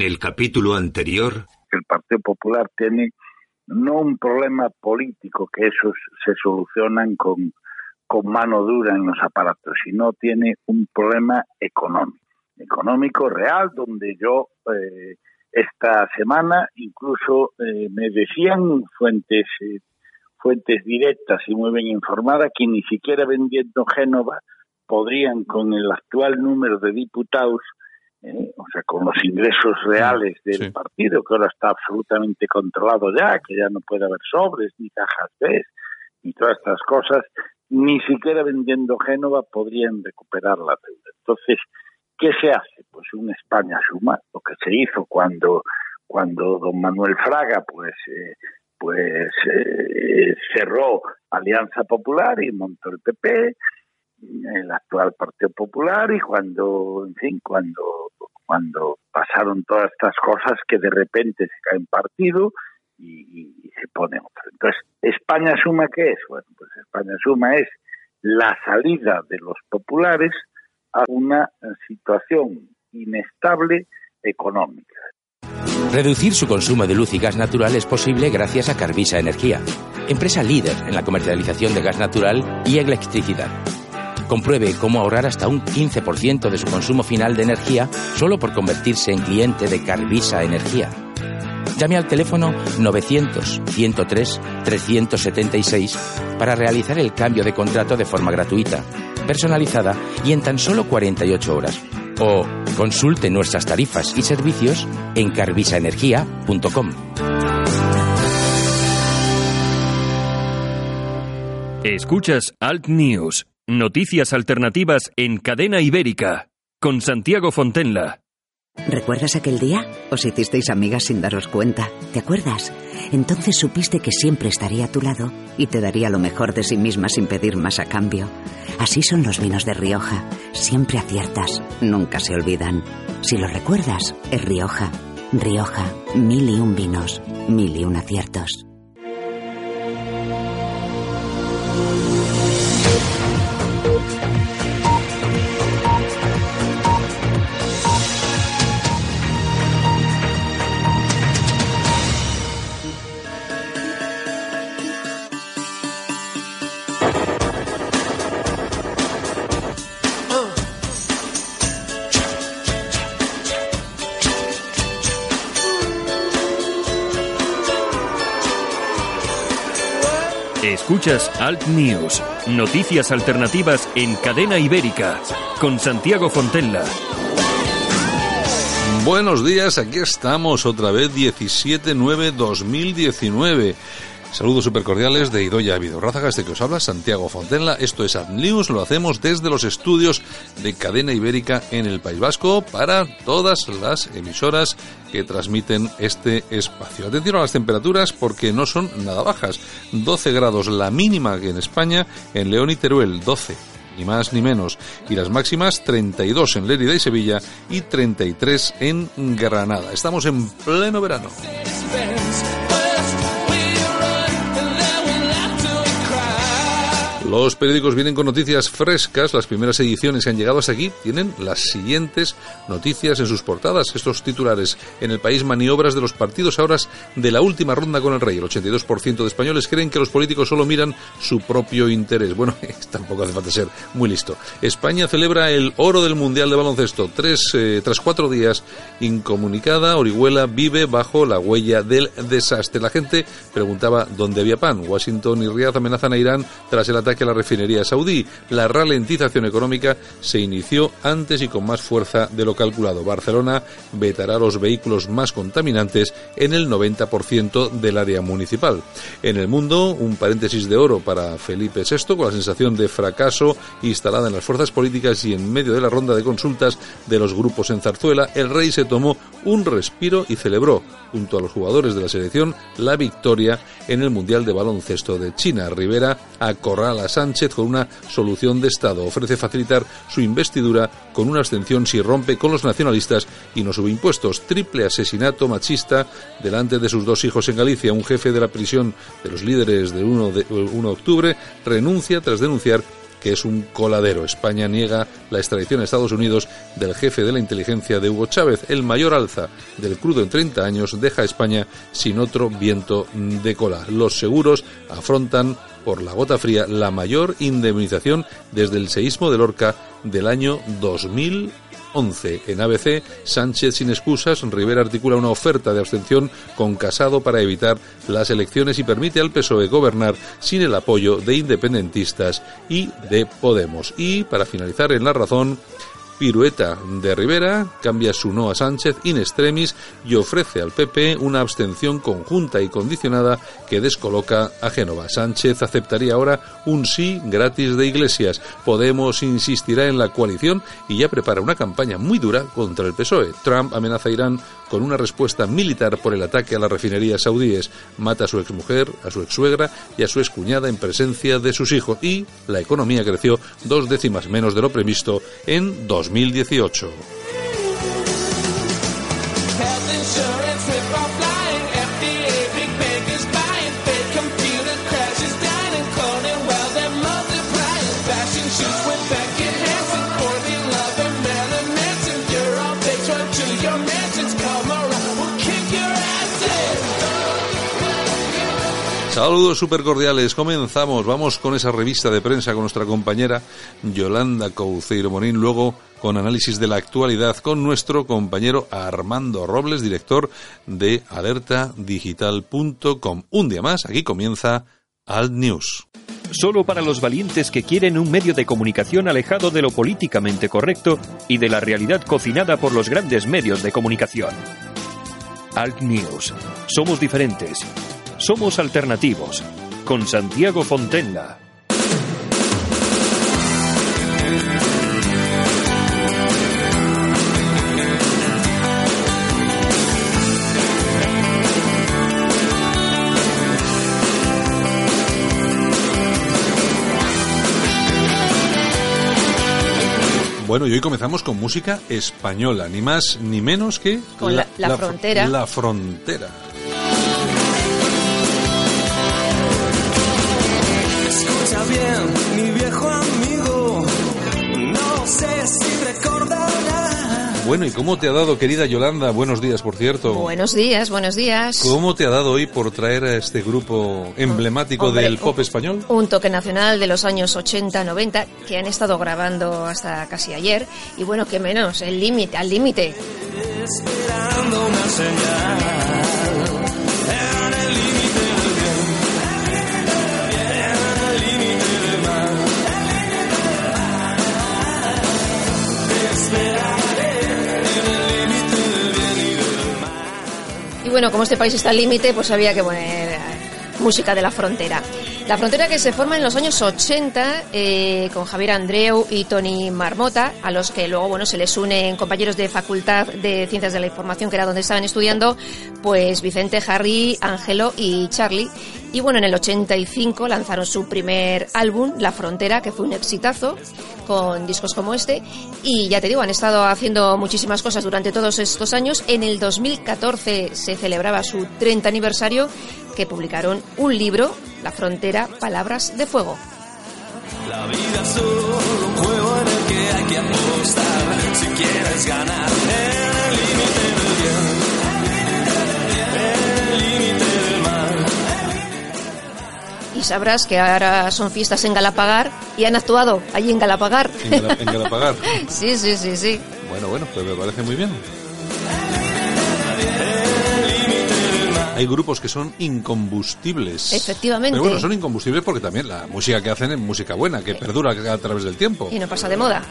En el capítulo anterior. El Partido Popular tiene no un problema político, que esos se solucionan con, con mano dura en los aparatos, sino tiene un problema económico, económico real, donde yo eh, esta semana incluso eh, me decían fuentes eh, fuentes directas y muy bien informadas que ni siquiera vendiendo Génova podrían con el actual número de diputados ¿eh? o sea, con los ingresos reales del partido, que ahora está absolutamente controlado ya, que ya no puede haber sobres, ni cajas B, ni todas estas cosas, ni siquiera vendiendo Génova podrían recuperar la deuda. Entonces, ¿qué se hace? Pues un España suma, lo que se hizo cuando, cuando don Manuel Fraga, pues, eh, pues eh, cerró Alianza Popular y montó el PP, el actual Partido Popular y cuando, en fin, cuando, cuando pasaron todas estas cosas que de repente se caen partido y, se pone otro. Entonces, ¿España Suma qué es? Bueno, pues España Suma es la salida de los populares a una situación inestable económica. Reducir su consumo de luz y gas natural es posible gracias a Carvisa Energía, empresa líder en la comercialización de gas natural y electricidad. Compruebe cómo ahorrar hasta un 15% de su consumo final de energía solo por convertirse en cliente de Carvisa Energía. Llame al teléfono 900-103-376 para realizar el cambio de contrato de forma gratuita, personalizada y en tan solo 48 horas. O consulte nuestras tarifas y servicios en carvisaenergía.com. Escuchas Alt News Noticias alternativas en Cadena Ibérica, con Santiago Fontenla. ¿Recuerdas aquel día? ¿Os hicisteis amigas sin daros cuenta? ¿Te acuerdas? Entonces supiste que siempre estaría a tu lado y te daría lo mejor de sí misma sin pedir más a cambio. Así son los vinos de Rioja. Siempre aciertas, nunca se olvidan. Si lo recuerdas, es Rioja. Rioja, mil y un vinos, mil y un aciertos. Escuchas Alt News, noticias alternativas en cadena ibérica, con Santiago Fontella. Buenos días, aquí estamos otra vez 17-9-2019. Saludos super cordiales de Idoya Vidorrázaga, este que os habla, Santiago Fontenla. Esto es AdNews, lo hacemos desde los estudios de Cadena Ibérica en el País Vasco para todas las emisoras que transmiten este espacio. Atención a las temperaturas porque no son nada bajas. 12 grados la mínima que en España, en León y Teruel 12 ni más ni menos. Y las máximas 32 en Lérida y Sevilla y 33 en Granada. Estamos en pleno verano. Los periódicos vienen con noticias frescas. Las primeras ediciones que han llegado hasta aquí tienen las siguientes noticias en sus portadas. Estos titulares. En el país maniobras de los partidos ahora de la última ronda con el rey. El 82% de españoles creen que los políticos solo miran su propio interés. Bueno, tampoco hace falta ser muy listo. España celebra el oro del Mundial de Baloncesto. Tres, eh, tras cuatro días incomunicada, Orihuela vive bajo la huella del desastre. La gente preguntaba dónde había pan. Washington y Riyadh amenazan a Irán tras el ataque que la refinería saudí. La ralentización económica se inició antes y con más fuerza de lo calculado. Barcelona vetará los vehículos más contaminantes en el 90% del área municipal. En el mundo, un paréntesis de oro para Felipe VI con la sensación de fracaso instalada en las fuerzas políticas y en medio de la ronda de consultas de los grupos en Zarzuela, el rey se tomó un respiro y celebró, junto a los jugadores de la selección, la victoria en el Mundial de Baloncesto de China. Rivera acorrala Sánchez con una solución de Estado. Ofrece facilitar su investidura con una abstención si rompe con los nacionalistas y no sube impuestos. Triple asesinato machista delante de sus dos hijos en Galicia. Un jefe de la prisión de los líderes del 1 de, 1 de octubre renuncia tras denunciar que es un coladero. España niega la extradición a Estados Unidos del jefe de la inteligencia de Hugo Chávez. El mayor alza del crudo en 30 años deja a España sin otro viento de cola. Los seguros afrontan por la gota fría la mayor indemnización desde el seísmo de Lorca del año 2000 11. En ABC, Sánchez sin excusas, Rivera articula una oferta de abstención con Casado para evitar las elecciones y permite al PSOE gobernar sin el apoyo de independentistas y de Podemos. Y, para finalizar en la razón, pirueta de Rivera, cambia su no a Sánchez in extremis y ofrece al PP una abstención conjunta y condicionada que descoloca a Génova. Sánchez aceptaría ahora un sí gratis de Iglesias. Podemos insistirá en la coalición y ya prepara una campaña muy dura contra el PSOE. Trump amenaza a Irán con una respuesta militar por el ataque a las refinerías saudíes. Mata a su exmujer, a su exsuegra y a su excuñada en presencia de sus hijos. Y la economía creció dos décimas menos de lo previsto en 2018. Saludos super cordiales, comenzamos, vamos con esa revista de prensa con nuestra compañera Yolanda Couceiro Morín, luego con análisis de la actualidad con nuestro compañero Armando Robles, director de alertadigital.com. Un día más, aquí comienza Alt News. Solo para los valientes que quieren un medio de comunicación alejado de lo políticamente correcto y de la realidad cocinada por los grandes medios de comunicación. Alt News. Somos diferentes. Somos alternativos. Con Santiago Fontenla. Bueno, y hoy comenzamos con música española, ni más ni menos que... Con la, la, frontera. La frontera. Bueno, ¿y cómo te ha dado, querida Yolanda? Buenos días, por cierto. Buenos días, buenos días. ¿Cómo te ha dado hoy por traer a este grupo emblemático Hombre, del pop un- español? Un toque nacional de los años 80-90 que han estado grabando hasta casi ayer. Y bueno, que menos, el límite, al límite. Esperando una señal. En Y bueno, como este país está al límite, pues había que poner eh, música de la frontera. La frontera que se forma en los años 80 eh, con Javier Andreu y Tony Marmota, a los que luego bueno se les unen compañeros de Facultad de Ciencias de la Información, que era donde estaban estudiando, pues Vicente, Harry, Ángelo y Charlie. Y bueno, en el 85 lanzaron su primer álbum, La Frontera, que fue un exitazo, con discos como este. Y ya te digo, han estado haciendo muchísimas cosas durante todos estos años. En el 2014 se celebraba su 30 aniversario, que publicaron un libro, La Frontera, Palabras de Fuego. La vida es un juego en el que hay que apostar si quieres ganar. Y sabrás que ahora son fiestas en Galapagar y han actuado allí en Galapagar. En, Gala- en Galapagar. sí, sí, sí, sí. Bueno, bueno, pues me parece muy bien. Hay grupos que son incombustibles. Efectivamente. Pero bueno, son incombustibles porque también la música que hacen es música buena, que perdura a través del tiempo. Y no pasa de moda.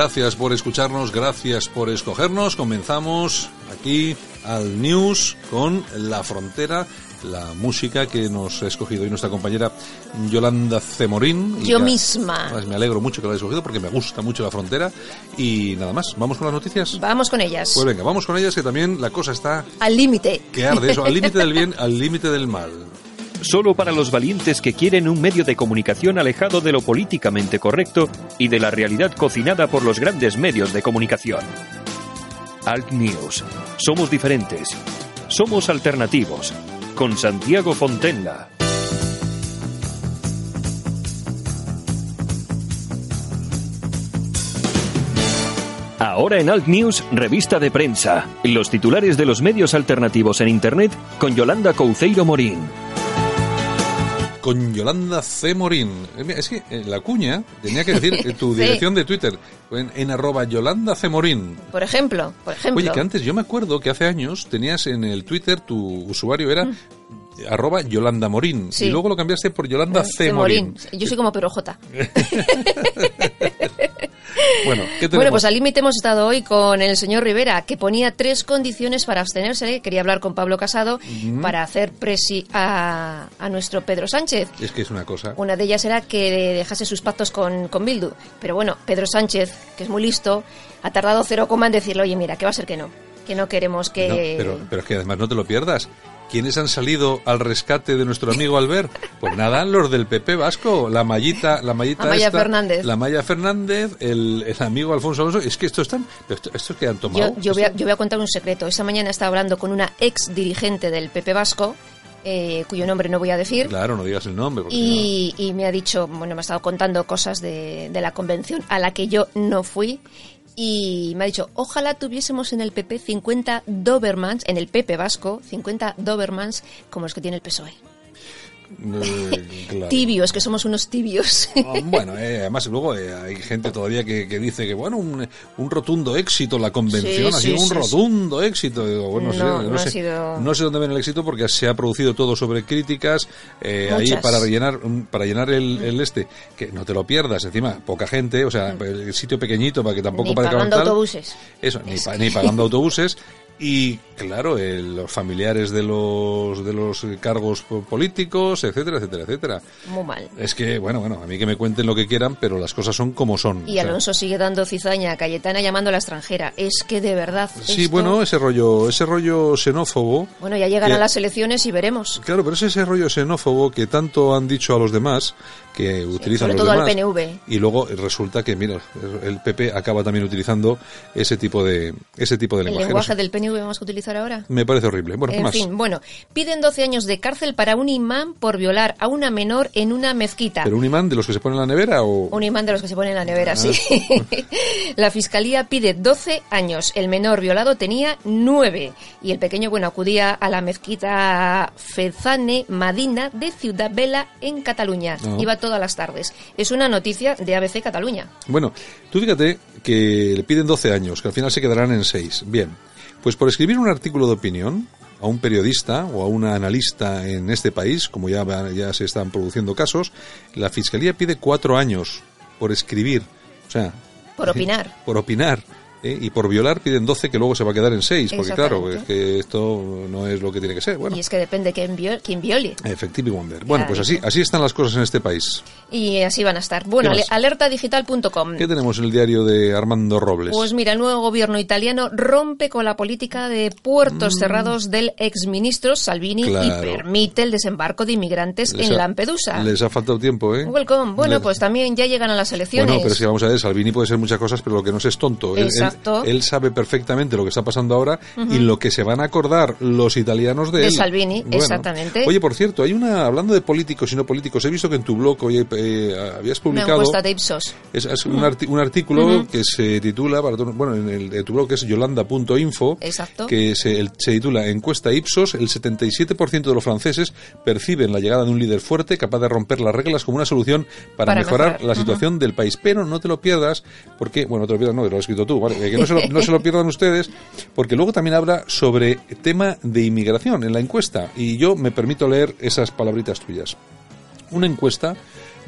Gracias por escucharnos, gracias por escogernos. Comenzamos aquí al News con La Frontera la música que nos ha escogido hoy nuestra compañera Yolanda Cemorín. Yo misma. Además, me alegro mucho que la hayas escogido porque me gusta mucho la frontera. Y nada más, ¿vamos con las noticias? Vamos con ellas. Pues venga, vamos con ellas que también la cosa está Al límite. que arde eso, al límite del bien, al límite del mal. Solo para los valientes que quieren un medio de comunicación alejado de lo políticamente correcto y de la realidad cocinada por los grandes medios de comunicación. Alt News. Somos diferentes. Somos alternativos. Con Santiago Fontenla. Ahora en Alt News, revista de prensa. Los titulares de los medios alternativos en Internet con Yolanda Couceiro Morín. Con Yolanda C. Morín. Eh, Es que eh, la cuña tenía que decir eh, tu Sí. dirección de Twitter en, en arroba Yolanda C. Morín. Por ejemplo, por ejemplo. Oye, que antes yo me acuerdo que hace años tenías en el Twitter tu usuario era arroba Yolanda Morín Mm. Sí. y luego lo cambiaste por Yolanda C. Morín. Yo soy como Pedro J. Bueno, ¿qué? Bueno, pues al límite hemos estado hoy con el señor Rivera, que ponía tres condiciones para abstenerse. Quería hablar con Pablo Casado para hacer presi a, a nuestro Pedro Sánchez. Es que es una cosa. Una de ellas era que dejase sus pactos con, con Bildu. Pero bueno, Pedro Sánchez, que es muy listo, ha tardado cero coma en decirle, oye, mira, que va a ser que no. Que no queremos que... No, pero, pero es que además no te lo pierdas. ¿Quiénes han salido al rescate de nuestro amigo Albert? Pues nada, los del PP Vasco, la Mallita, la Mallita Amaya esta, Fernández. la Maya Fernández, el, el amigo Alfonso Alonso. Es que estos están, esto- estos que han tomado. Yo, yo, voy a, yo voy a contar un secreto. Esta mañana estaba hablando con una ex dirigente del PP Vasco, eh, cuyo nombre no voy a decir. Claro, no digas el nombre. Y, y me ha dicho, bueno, me ha estado contando cosas de, de la convención a la que yo no fui. Y me ha dicho, ojalá tuviésemos en el PP 50 Dobermans, en el PP vasco, 50 Dobermans como los que tiene el PSOE. Eh, claro. Tibios, que somos unos tibios. Ah, Bueno, eh, además luego eh, hay gente todavía que, que dice que bueno un, un rotundo éxito la convención Sí, ha sido sí, un sí, rotundo éxito. Bueno, No, sé, no ha sé, sido- no sé dónde ven el éxito porque se ha producido todo sobre críticas eh, ahí para rellenar un- para llenar el, el este que no te lo pierdas encima poca gente o sea el sitio pequeñito para que tampoco Mm. Ni parezca pagando tal. autobuses. Eso, ni, pa- ni pagando autobuses. Y claro, eh, los familiares de los de los cargos po- políticos, etcétera, etcétera, etcétera. Muy mal. Es que, bueno, bueno, a mí que me cuenten lo que quieran, pero las cosas son como son. Y O sea, Alonso sigue dando cizaña a Cayetana llamando a la extranjera. Es que de verdad. Sí, esto- bueno, ese rollo, ese rollo xenófobo. Bueno, ya llegarán que- las elecciones y veremos. Claro, pero es ese rollo xenófobo que tanto han dicho a los demás, que utilizan sobre los todo al. PNV. Y luego resulta que, mira, el PP acaba también utilizando ese tipo de, ese tipo de El lenguaje. No lenguaje sé, del PNV vamos a utilizar ahora. Me parece horrible. Bueno, ¿qué en más? fin, bueno, piden 12 años de cárcel para un imán por violar a una menor en una mezquita. ¿Pero un imán de los que se ponen en la nevera o...? Un imán de los que se ponen en la nevera, Ah. sí. la fiscalía pide 12 años. El menor violado tenía 9. Y el pequeño, bueno, acudía a la mezquita Fezane Madina de Ciudad Vela en Cataluña. Ah. Iba todas las tardes. Es una noticia de ABC Cataluña. Bueno, tú fíjate que le piden 12 años, que al final se quedarán en 6. Bien, pues por escribir un artículo de opinión a un periodista o a una analista en este país, como ya, ya se están produciendo casos, la Fiscalía pide 4 años por escribir. O sea... Por opinar. Por opinar. ¿Eh? Y por violar piden 12 que luego se va a quedar en 6, porque claro, es que esto no es lo que tiene que ser. Bueno, Y es que depende quién, viol- quién viole. Effective Wonder. Bueno, pues Claro. así, así están las cosas en este país. Y así van a estar. Bueno, alertadigital.com. ¿Qué tenemos en el diario de Armando Robles? Pues mira, el nuevo gobierno italiano rompe con la política de puertos cerrados del exministro Salvini y Mm. Claro. permite el desembarco de inmigrantes Les en ha- Lampedusa. Les ha faltado tiempo, ¿eh? Welcome. Bueno, Les- pues también ya llegan a las elecciones. Bueno, pero que vamos a ver, Salvini puede ser muchas cosas, pero lo que no es es tonto. Él- él- Exacto. Él, sabe perfectamente lo que está pasando ahora y lo que se van a acordar los italianos de, De él. Salvini, exactamente. Oye, por cierto, hay una, hablando de políticos y no políticos, he visto que en tu blog oye, eh, habías Una publicado... encuesta de Ipsos. Es, es un, arti- un artículo que se titula, para bueno, en el de tu blog que es yolanda.info, Exacto. que se, el- se titula Encuesta Ipsos, el 77% de los franceses perciben la llegada de un líder fuerte capaz de romper las reglas como una solución para, Para mejorar, mejorar. la situación del país. Pero no te lo pierdas, porque, bueno, no te lo pierdas, no, que lo has escrito tú, ¿vale? Eh, que no se, lo, no se lo pierdan ustedes, porque luego también habla sobre tema de inmigración en la encuesta, y yo me permito leer esas palabritas tuyas. Una encuesta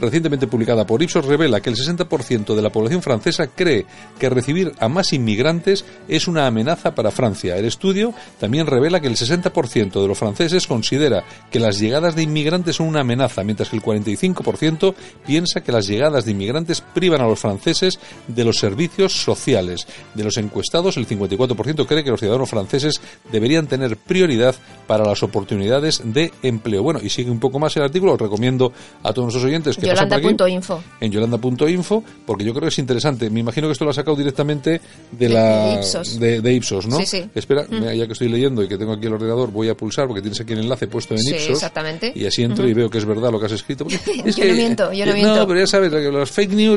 recientemente publicada por Ipsos revela que el 60% de la población francesa cree que recibir a más inmigrantes es una amenaza para Francia. El estudio también revela que el 60% de los franceses considera que las llegadas de inmigrantes son una amenaza, mientras que el 45% piensa que las llegadas de inmigrantes privan a los franceses de los servicios sociales. De los encuestados, el 54% cree que los ciudadanos franceses deberían tener prioridad para las oportunidades de empleo. Bueno, y sigue un poco más el artículo, os recomiendo a todos nuestros oyentes que Yolanda.info. en yolanda.info, porque yo creo que es interesante. Me imagino que esto lo ha sacado directamente de, la de Ipsos. de, de Ipsos, ¿no? Sí, sí. Espera, mira, ya que estoy leyendo y que tengo aquí el ordenador, voy a pulsar porque tienes aquí el enlace puesto en Sí, Ipsos. exactamente. Y así entro y veo que es verdad lo que has escrito. es Yo no miento, yo no eh, miento. pero ya sabes, los fake news.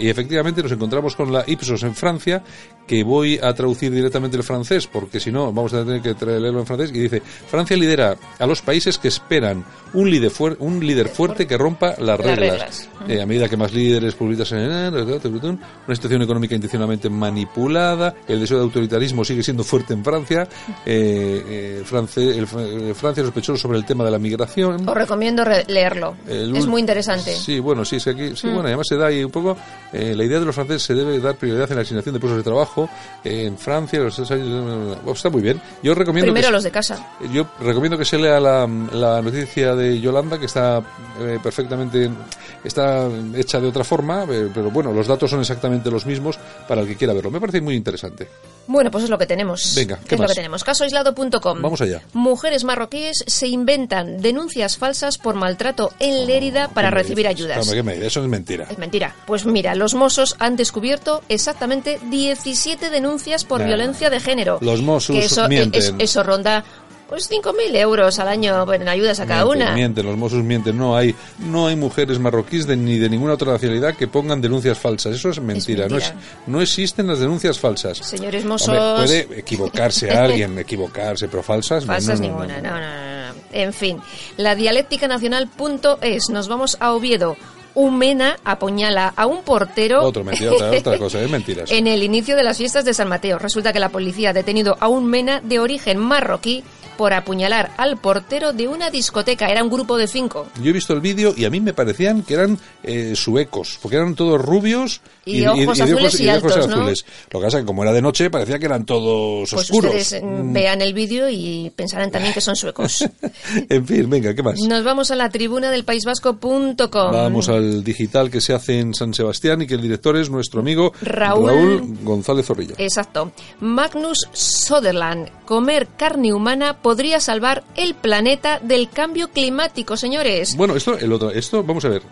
Y efectivamente nos encontramos con la Ipsos en Francia, que voy a traducir directamente el francés, porque si no, vamos a tener que leerlo en francés. Y dice: Francia lidera a los países que esperan un líder, fuer- un líder fuerte que rompa las Las reglas. reglas. Eh, a medida que más líderes publicitan en una situación económica intencionalmente manipulada, el deseo de autoritarismo sigue siendo fuerte en Francia, eh, eh, France- el- eh, Francia sospechoso sobre el tema de la migración. Os recomiendo re- leerlo. El es muy interesante. Sí, bueno, sí, es que aquí, sí, Mm. bueno, además se da ahí un poco, eh, la idea de los franceses se debe dar prioridad en la asignación de puestos de trabajo eh, en Francia, los años, está muy bien. Yo recomiendo Primero que, los de casa. yo recomiendo que se lea la, la noticia de Yolanda, que está eh, perfectamente, está hecha de otra forma, eh, pero bueno, los datos son exactamente los mismos para el que quiera verlo. Me parece muy interesante. Bueno, pues es lo que tenemos. Venga, ¿qué es más? lo que tenemos. Casoaislado.com. Vamos allá. Mujeres marroquíes se inventan denuncias falsas por maltrato en Lérida para ¿Qué me recibir dices? ayudas. Eso es mentira. Es mentira. Pues mira, los Mossos han descubierto exactamente 17 denuncias por Nah. violencia de género. Los Mossos mienten. es- eso ronda pues 5.000 euros al año en ayudas a cada Mienten, una. mienten, los Mossos mienten. No hay, no hay mujeres marroquíes de- ni de ninguna otra nacionalidad que pongan denuncias falsas. Eso es mentira. No, es- mentira. no existen las denuncias falsas. Señores Hombre, Mossos... puede equivocarse alguien, equivocarse, pero falsas. Falsas no, no, ninguna, no. no, no, no, no. En fin, la dialéctica nacional.es. Nos vamos a Oviedo. Un mena apuñala a un portero Otro, mentira, otra, otra cosa, es mentiras. en el inicio de las fiestas de San Mateo. Resulta que la policía ha detenido a un mena de origen marroquí por apuñalar al portero de una discoteca. Era un grupo de cinco. Yo he visto el vídeo y a mí me parecían que eran eh, suecos, porque eran todos rubios Y de ojos azules y de ojos altos, ¿no? azules. Lo que pasa es que como era de noche parecía que eran todos Pues oscuros. ustedes mm, Mm. vean el vídeo y pensarán también que son suecos. en fin, venga, ¿qué más? Nos vamos a la tribuna del paisvasco.com. Vamos al digital que se hace en San Sebastián y que el director es nuestro amigo Raúl- González Zorrilla. Exacto. Magnus Soderland. Comer carne humana podría salvar el planeta del cambio climático, señores. Bueno, esto, el otro, esto, vamos a ver.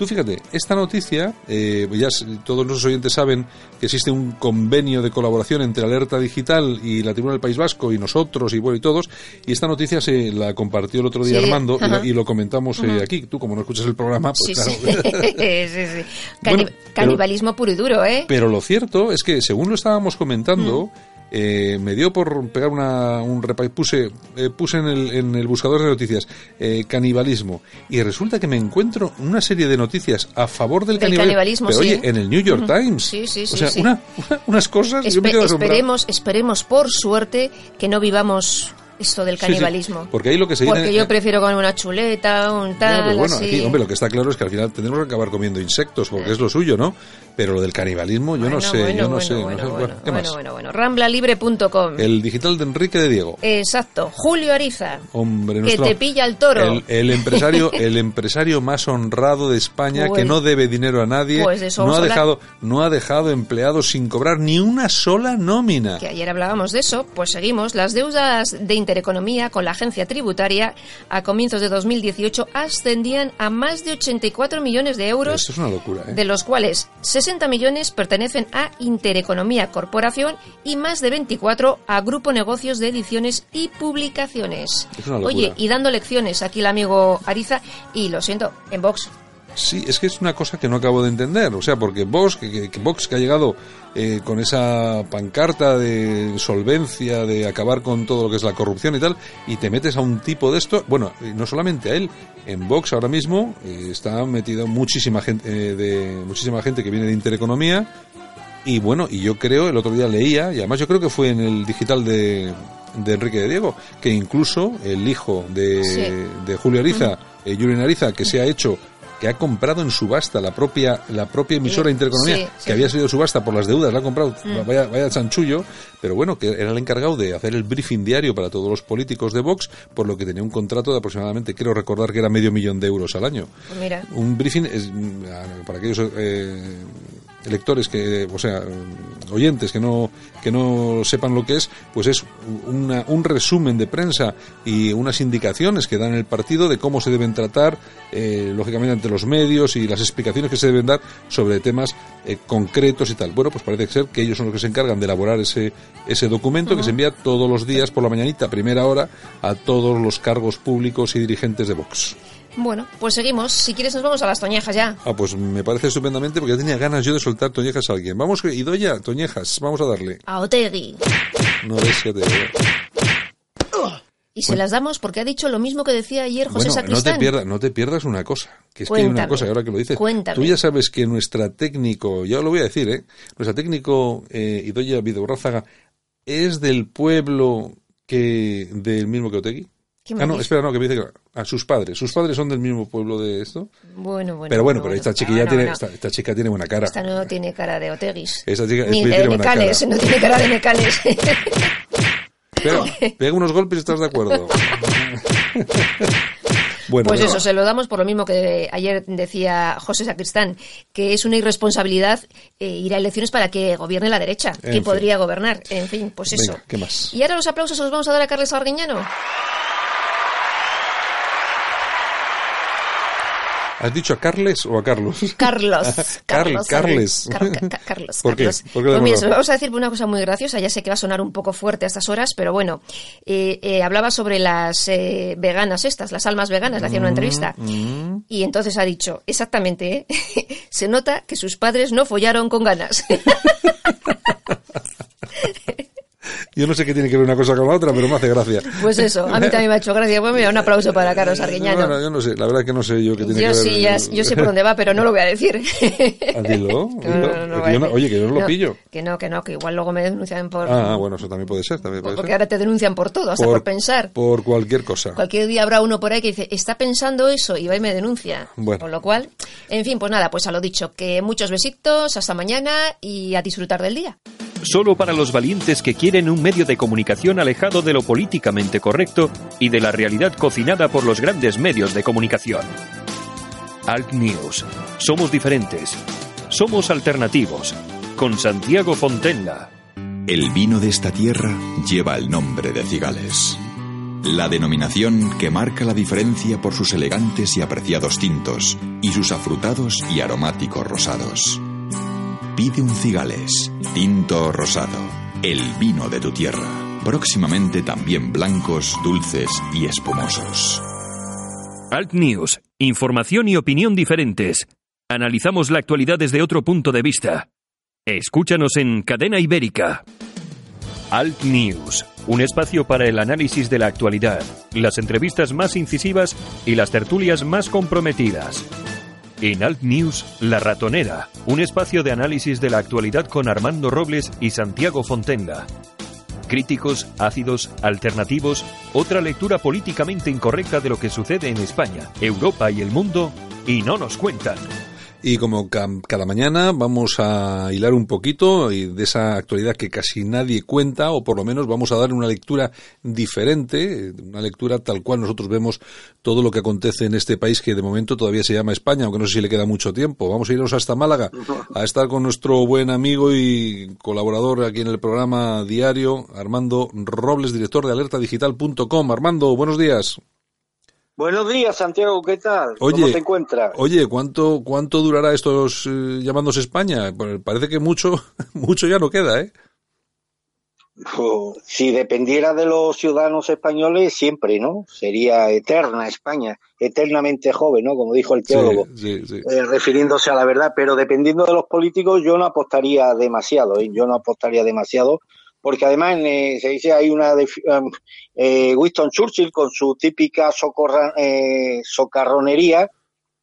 Tú fíjate, esta noticia, eh, ya todos los oyentes saben que existe un convenio de colaboración entre Alerta Digital y la Tribuna del País Vasco y nosotros y bueno y todos, y esta noticia se la compartió el otro día Sí, Armando y lo, ajá. y lo comentamos eh, aquí. Tú, como no escuchas el programa, pues sí. claro. sí, sí. Cani- Bueno, pero- canibalismo puro y duro, ¿eh? Pero lo cierto es que, según lo estábamos comentando, Mm. Eh, me dio por pegar una, un repa puse, eh, puse en el, en el buscador de noticias eh, canibalismo y resulta que me encuentro una serie de noticias a favor del, Del canibalismo. canibalismo, pero sí. oye, en el New York. Times. Sí, sí, sí, O sea, sí. una- una- unas cosas. yo me Espe- quedo asombrado. esperemos, esperemos por suerte que no vivamos esto del Sí, sí, canibalismo. porque ahí lo que se Porque yo prefiero comer una chuleta, un tal, pero bueno, así. aquí, hombre, lo que está claro es que al final tendremos que acabar comiendo insectos, porque es lo suyo, ¿no? Pero lo del canibalismo, yo no Bueno, sé, bueno, yo no bueno, sé. no sé. bueno, Bueno, ¿qué más? bueno, bueno. Ramblalibre.com. El digital de Enrique de Diego. Exacto. Julio Ariza. Hombre, Que nuestro- te pilla el toro. El, el empresario, el empresario más honrado de España Pues- que no debe dinero a nadie, pues eso no ha hablar. dejado, no ha dejado empleados sin cobrar ni una sola nómina. que ayer hablábamos de eso, pues seguimos. Las deudas de Intereconomía con la agencia tributaria a comienzos de 2018 ascendían a más de 84 millones de euros, Esto es una locura, ¿eh? de los cuales 60 millones pertenecen a Intereconomía Corporación y más de 24 a Grupo Negocios de Ediciones y Publicaciones. Oye, y dando lecciones aquí el amigo Ariza, y lo siento, en Vox. Sí, es que es una cosa que no acabo de entender. O sea, porque Vox, que, Vox que ha llegado eh, con esa pancarta de solvencia, de acabar con todo lo que es la corrupción y tal, y te metes a un tipo de esto. Bueno, eh, no solamente a él. En Vox ahora mismo eh, está metida muchísima gente, eh, de, muchísima gente que viene de Intereconomía. Y bueno, y yo creo, el otro día leía, y además yo creo que fue en el digital de, de Enrique de Diego, que incluso el hijo de, Sí. de Julio Ariza, Julián Ariza, que se ha hecho que ha comprado en subasta la propia la propia emisora Sí, Intereconomía, sí, que sí. había sido subasta por las deudas, la ha comprado, Mm. vaya, vaya chanchullo, pero bueno, que era el encargado de hacer el briefing diario para todos los políticos de Vox, por lo que tenía un contrato de aproximadamente, quiero recordar que era medio millón de euros al año. Mira. Un briefing es mm, para aquellos eh, lectores que, o sea, oyentes que no que no sepan lo que es, pues es una- un resumen de prensa y unas indicaciones que dan el partido de cómo se deben tratar, eh, lógicamente ante los medios y las explicaciones que se deben dar sobre temas eh, concretos y tal. Bueno, pues parece ser que ellos son los que se encargan de elaborar ese ese documento que se envía todos los días por la mañanita, a primera hora, a todos los cargos públicos y dirigentes de Vox. Bueno, pues seguimos. Si quieres nos vamos a las toñejas ya. Ah, pues me parece estupendamente porque ya tenía ganas yo de soltar toñejas a alguien. Vamos, Idoya, toñejas, vamos a darle. A Otegui. No ves que te... Y se las damos porque ha dicho lo mismo que decía ayer José Bueno, no Sacristán. te, pierdas, no te pierdas una cosa, que es que hay una Cuéntame, cosa, ahora que lo dices, cuéntame. tú ya sabes que nuestra técnico, ya lo voy a decir, ¿eh? Nuestra técnico eh, Idoya Vidorrázaga es del pueblo que del mismo que Otegui. ¿Qué me Ah, no, espera, no, que me dice que a sus padres. ¿Sus padres son del mismo pueblo de esto? Bueno, bueno. pero bueno, pero esta chiquilla No, no, tiene, no. Esta, esta chica tiene buena cara. Esta no tiene cara de Oteguis. Esta chica Ni de Necales, cara. no tiene cara de Necales. Pega, pega unos golpes y estás de acuerdo. bueno, Pues eso, se lo damos por lo mismo que ayer decía José Sacristán, que es una irresponsabilidad eh, ir a elecciones para que gobierne la derecha. En ¿Quién fin. podría gobernar? En fin, pues eso. ¿qué más? Y ahora los aplausos se los vamos a dar a Carles Arguiñano. ¿Has dicho a Carles o a Carlos? Carlos. Carl- Carles. Car- Car- Car- Carlos. ¿Por qué? Carlos. ¿Por qué Pues mira, vamos a decir una cosa muy graciosa. Ya sé que va a sonar un poco fuerte a estas horas, pero bueno. Eh, eh, hablaba sobre las eh, veganas estas, las almas veganas, le hacía una Mm, entrevista. Y entonces ha dicho, exactamente, ¿eh? se nota que sus padres no follaron con ganas. Yo no sé qué tiene que ver una cosa con la otra, pero me hace gracia. pues eso, a mí también me ha hecho gracia. Pues mira, un aplauso para Carlos Arguiñano. Bueno, yo no sé, la verdad que no sé yo qué tiene yo que ver. sí, ya- yo sé por dónde va, pero no lo voy a decir. Ah, dilo, no, no, no yo oye, que yo no lo pillo. Que no, que no, que igual luego me denuncian por... Ah, bueno, eso también puede ser, también puede porque ser. ahora te denuncian por todo, hasta por, pensar. Por cualquier cosa. Cualquier día habrá uno por ahí que dice, está pensando eso y va y me denuncia. Bueno. Con lo cual, en fin, pues nada, pues a lo dicho, que muchos besitos, hasta mañana y a disfrutar del día. Solo para los valientes que quieren un medio de comunicación alejado de lo políticamente correcto y de la realidad cocinada por los grandes medios de comunicación. Alt News. Somos diferentes. Somos alternativos. Con Santiago Fontenla. El vino de esta tierra lleva el nombre de Cigales. La denominación que marca la diferencia por sus elegantes y apreciados tintos y sus afrutados y aromáticos rosados. Pide un Cigales, tinto o rosado, el vino de tu tierra. Próximamente también blancos, dulces y espumosos. Alt News. Información y opinión diferentes. Analizamos la actualidad desde otro punto de vista. Escúchanos en Cadena Ibérica. Alt News, un espacio para el análisis de la actualidad, las entrevistas más incisivas y las tertulias más comprometidas. En Alt News, La Ratonera, un espacio de análisis de la actualidad con Armando Robles y Santiago Fontenga. Críticos, ácidos, alternativos, otra lectura políticamente incorrecta de lo que sucede en España, Europa y el mundo, y no nos cuentan. Y como cada mañana vamos a hilar un poquito de esa actualidad que casi nadie cuenta, o por lo menos vamos a dar una lectura diferente, una lectura tal cual nosotros vemos todo lo que acontece en este país que de momento todavía se llama España, aunque no sé si le queda mucho tiempo. Vamos a irnos hasta Málaga a estar con nuestro buen amigo y colaborador aquí en el programa diario, Armando Robles, director de alertadigital.com. Armando, buenos días. Buenos días, Santiago, ¿qué tal? Oye, ¿Cómo te encuentras? Oye, ¿cuánto, cuánto durará estos eh, llamándose España? Pues parece que mucho, mucho ya no queda, ¿eh? Oh, si dependiera de los ciudadanos españoles, siempre, ¿no? Sería eterna España, eternamente joven, ¿no? Como dijo el teólogo, Sí, sí, sí. eh, refiriéndose a la verdad. Pero dependiendo de los políticos, yo no apostaría demasiado, ¿eh? Yo no apostaría demasiado, porque además eh, se dice hay una um, eh, Winston Churchill con su típica socorra, eh, socarronería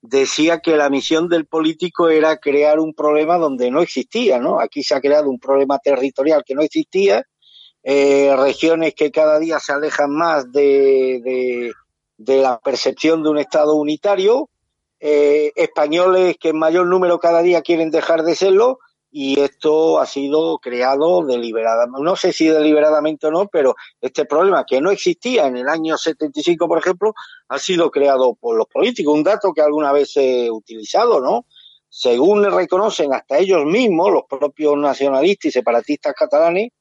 decía que la misión del político era crear un problema donde no existía, ¿no? Aquí se ha creado un problema territorial que no existía, eh, regiones que cada día se alejan más de, de, de la percepción de un Estado unitario eh, españoles que en mayor número cada día quieren dejar de serlo y esto ha sido creado deliberadamente, no sé si deliberadamente o no, pero este problema que no existía en el año 75, por ejemplo, ha sido creado por los políticos. Un dato que alguna vez he utilizado, ¿no? Según reconocen hasta ellos mismos, los propios nacionalistas y separatistas catalanes,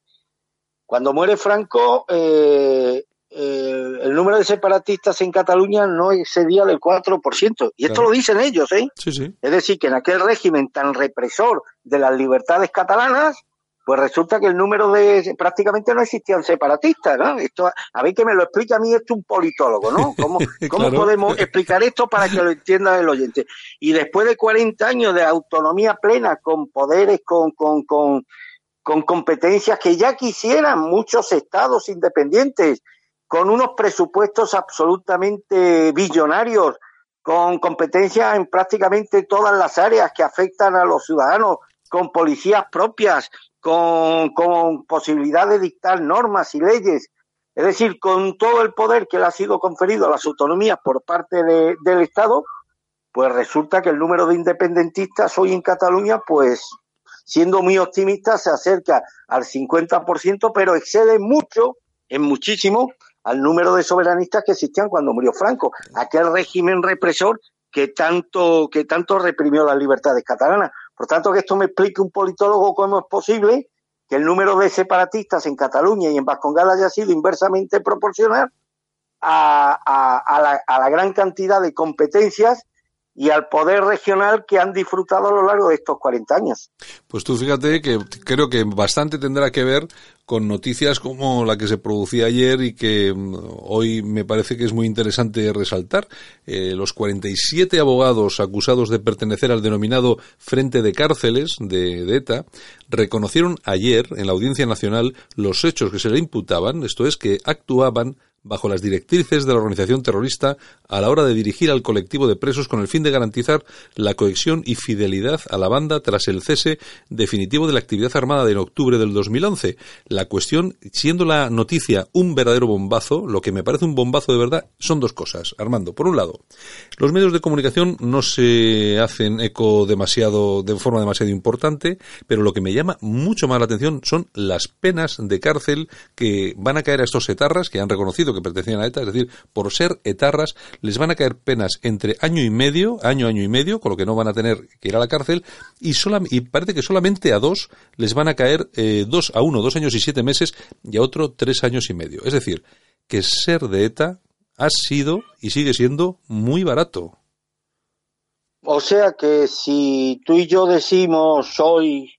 cuando muere Franco, eh, eh, el número de separatistas en Cataluña no excedía del 4%. Y esto Claro. lo dicen ellos, ¿eh? Sí, sí. Es decir, que en aquel régimen tan represor de las libertades catalanas, pues resulta que el número de prácticamente no existían separatistas, ¿no? Esto, a ver que me lo explica a mí esto un politólogo, ¿no? ¿Cómo, cómo Claro. podemos explicar esto para que lo entienda el oyente? Y después de 40 años de autonomía plena, con poderes, con, con, con, con competencias que ya quisieran muchos estados independientes, con unos presupuestos absolutamente billonarios, con competencias en prácticamente todas las áreas que afectan a los ciudadanos, con policías propias, con, posibilidad de dictar normas y leyes, es decir, con todo el poder que le ha sido conferido a las autonomías por parte de- del Estado, pues resulta que el número de independentistas hoy en Cataluña, pues siendo muy optimista, se acerca al 50%, pero excede mucho, en muchísimo, al número de soberanistas que existían cuando murió Franco, aquel régimen represor que tanto, que tanto reprimió las libertades catalanas. Por tanto, que esto me explique un politólogo cómo es posible que el número de separatistas en Cataluña y en Vascongal haya sido inversamente proporcional a, a la gran cantidad de competencias y al poder regional que han disfrutado a lo largo de estos 40 años. Pues tú fíjate que creo que bastante tendrá que ver con noticias como la que se producía ayer y que mm, hoy me parece que es muy interesante resaltar. Eh, los 47 abogados acusados de pertenecer al denominado Frente de Cárceles de, de ETA reconocieron ayer en la Audiencia Nacional los hechos que se le imputaban, esto es que actuaban bajo las directrices de la organización terrorista a la hora de dirigir al colectivo de presos con el fin de garantizar la cohesión y fidelidad a la banda tras el cese definitivo de la actividad armada en octubre del 2011. La cuestión, siendo la noticia un verdadero bombazo, lo que me parece un bombazo de verdad son dos cosas, Armando. Por un lado, los medios de comunicación no se hacen eco demasiado, de forma demasiado importante, pero lo que me llama mucho más la atención son las penas de cárcel que van a caer a estos etarras que han reconocido que pertenecían a ETA, es decir, por ser etarras les van a caer penas entre año y medio, año, año y medio, con lo que no van a tener que ir a la cárcel, y, sola, y parece que solamente a dos les van a caer eh, dos a uno, dos años y siete meses, y a otro tres años y medio. Es decir, que ser de ETA ha sido y sigue siendo muy barato. O sea que si tú y yo decimos hoy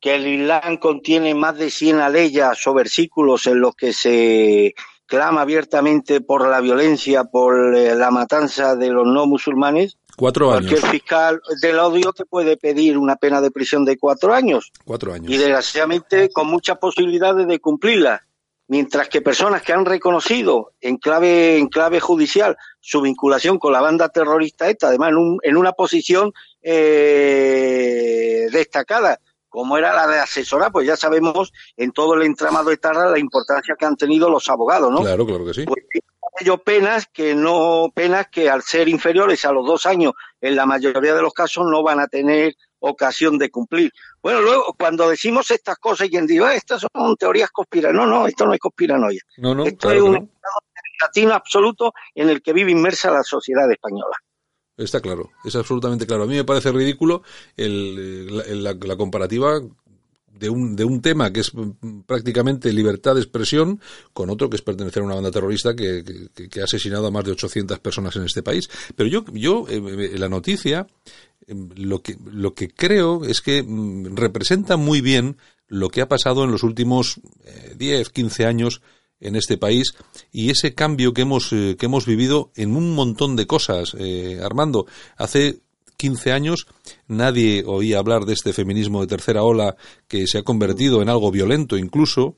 que el Islam contiene más de 100 aleyas o versículos en los que se clama abiertamente por la violencia, por eh, la matanza de los no musulmanes, Cuatro años. cualquier fiscal del odio te puede pedir una pena de prisión de cuatro años Cuatro años. y desgraciadamente con muchas posibilidades de cumplirla. Mientras que personas que han reconocido en clave, en clave judicial su vinculación con la banda terrorista esta, además en, un- en una posición eh, destacada, como era la de asesorar, pues ya sabemos en todo el entramado de Tarra la importancia que han tenido los abogados, ¿no? Claro, claro que sí. pues ello penas que no penas que al ser inferiores a los dos años en la mayoría de los casos no van a tener ocasión de cumplir. Bueno, luego cuando decimos estas cosas y quien dice, "Ah, estas son teorías conspiranoicas, no, no, esto no es conspiranoia. No, no, esto claro es un no. estado absoluto en el que vive inmersa la sociedad española. Está claro, es absolutamente claro. A mí me parece ridículo el, eh, la, comparativa de un, de un tema que es mm, prácticamente libertad de expresión con otro que es pertenecer a una banda terrorista que, que- ha asesinado a más de 800 personas en este país. Pero yo, yo eh, eh, la noticia, lo que, lo que creo es que mm, representa muy bien lo que ha pasado en los últimos eh, 10, 15 años en este país y ese cambio que hemos eh, que hemos vivido en un montón de cosas eh, Armando. Hace 15 años nadie oía hablar de este feminismo de tercera ola que se ha convertido en algo violento incluso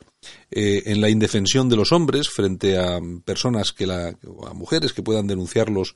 eh, en la indefensión de los hombres frente a personas que la a mujeres que puedan denunciarlos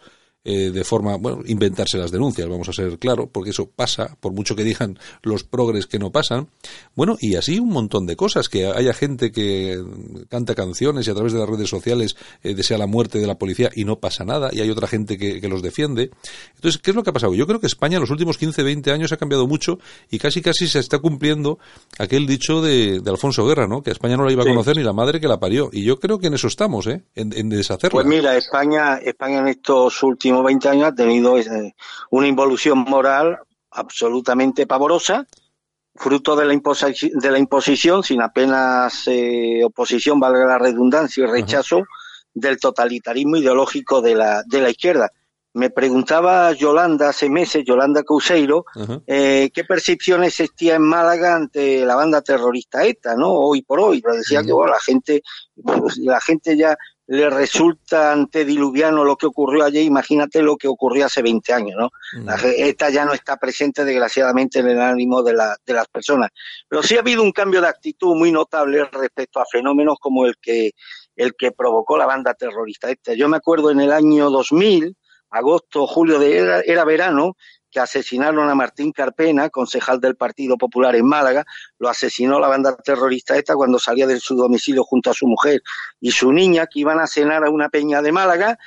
eh, de forma, bueno, inventarse las denuncias, vamos a ser claro, porque eso pasa, por mucho que digan los progres que no pasan. Bueno, y así un montón de cosas, que haya gente que canta canciones y a través de las redes sociales eh, desea la muerte de la policía y no pasa nada, y hay otra gente que, que los defiende. Entonces, ¿qué es lo que ha pasado? Yo creo que España en los últimos 15, 20 años ha cambiado mucho y casi casi se está cumpliendo aquel dicho de, de Alfonso Guerra, ¿no? Que a España no la iba a Sí. conocer ni la madre que la parió. Y yo creo que en eso estamos, ¿eh? En, en deshacerla. Pues mira, España, España en estos últimos 20 años ha tenido eh, una involución moral absolutamente pavorosa, fruto de la, imposi- de la imposición, sin apenas eh, oposición, valga la redundancia, y rechazo del totalitarismo ideológico de la, de la izquierda. Me preguntaba Yolanda hace meses, Yolanda Couseiro, eh, qué percepción existía en Málaga ante la banda terrorista ETA, ¿no? Hoy por hoy. Lo decía que bueno, la gente, pues, la gente ya le resulta antediluviano lo que ocurrió ayer, imagínate lo que ocurrió hace 20 años, ¿no? La ge- ETA ya no está presente, desgraciadamente, en el ánimo de, la, de las personas. Pero sí ha habido un cambio de actitud muy notable respecto a fenómenos como el que, el que provocó la banda terrorista. Yo me acuerdo en el año 2000, agosto, julio, de, era, era verano, que asesinaron a Martín Carpena, concejal del Partido Popular en Málaga, lo asesinó la banda terrorista esta cuando salía de su domicilio junto a su mujer y su niña, que iban a cenar a una peña de Málaga,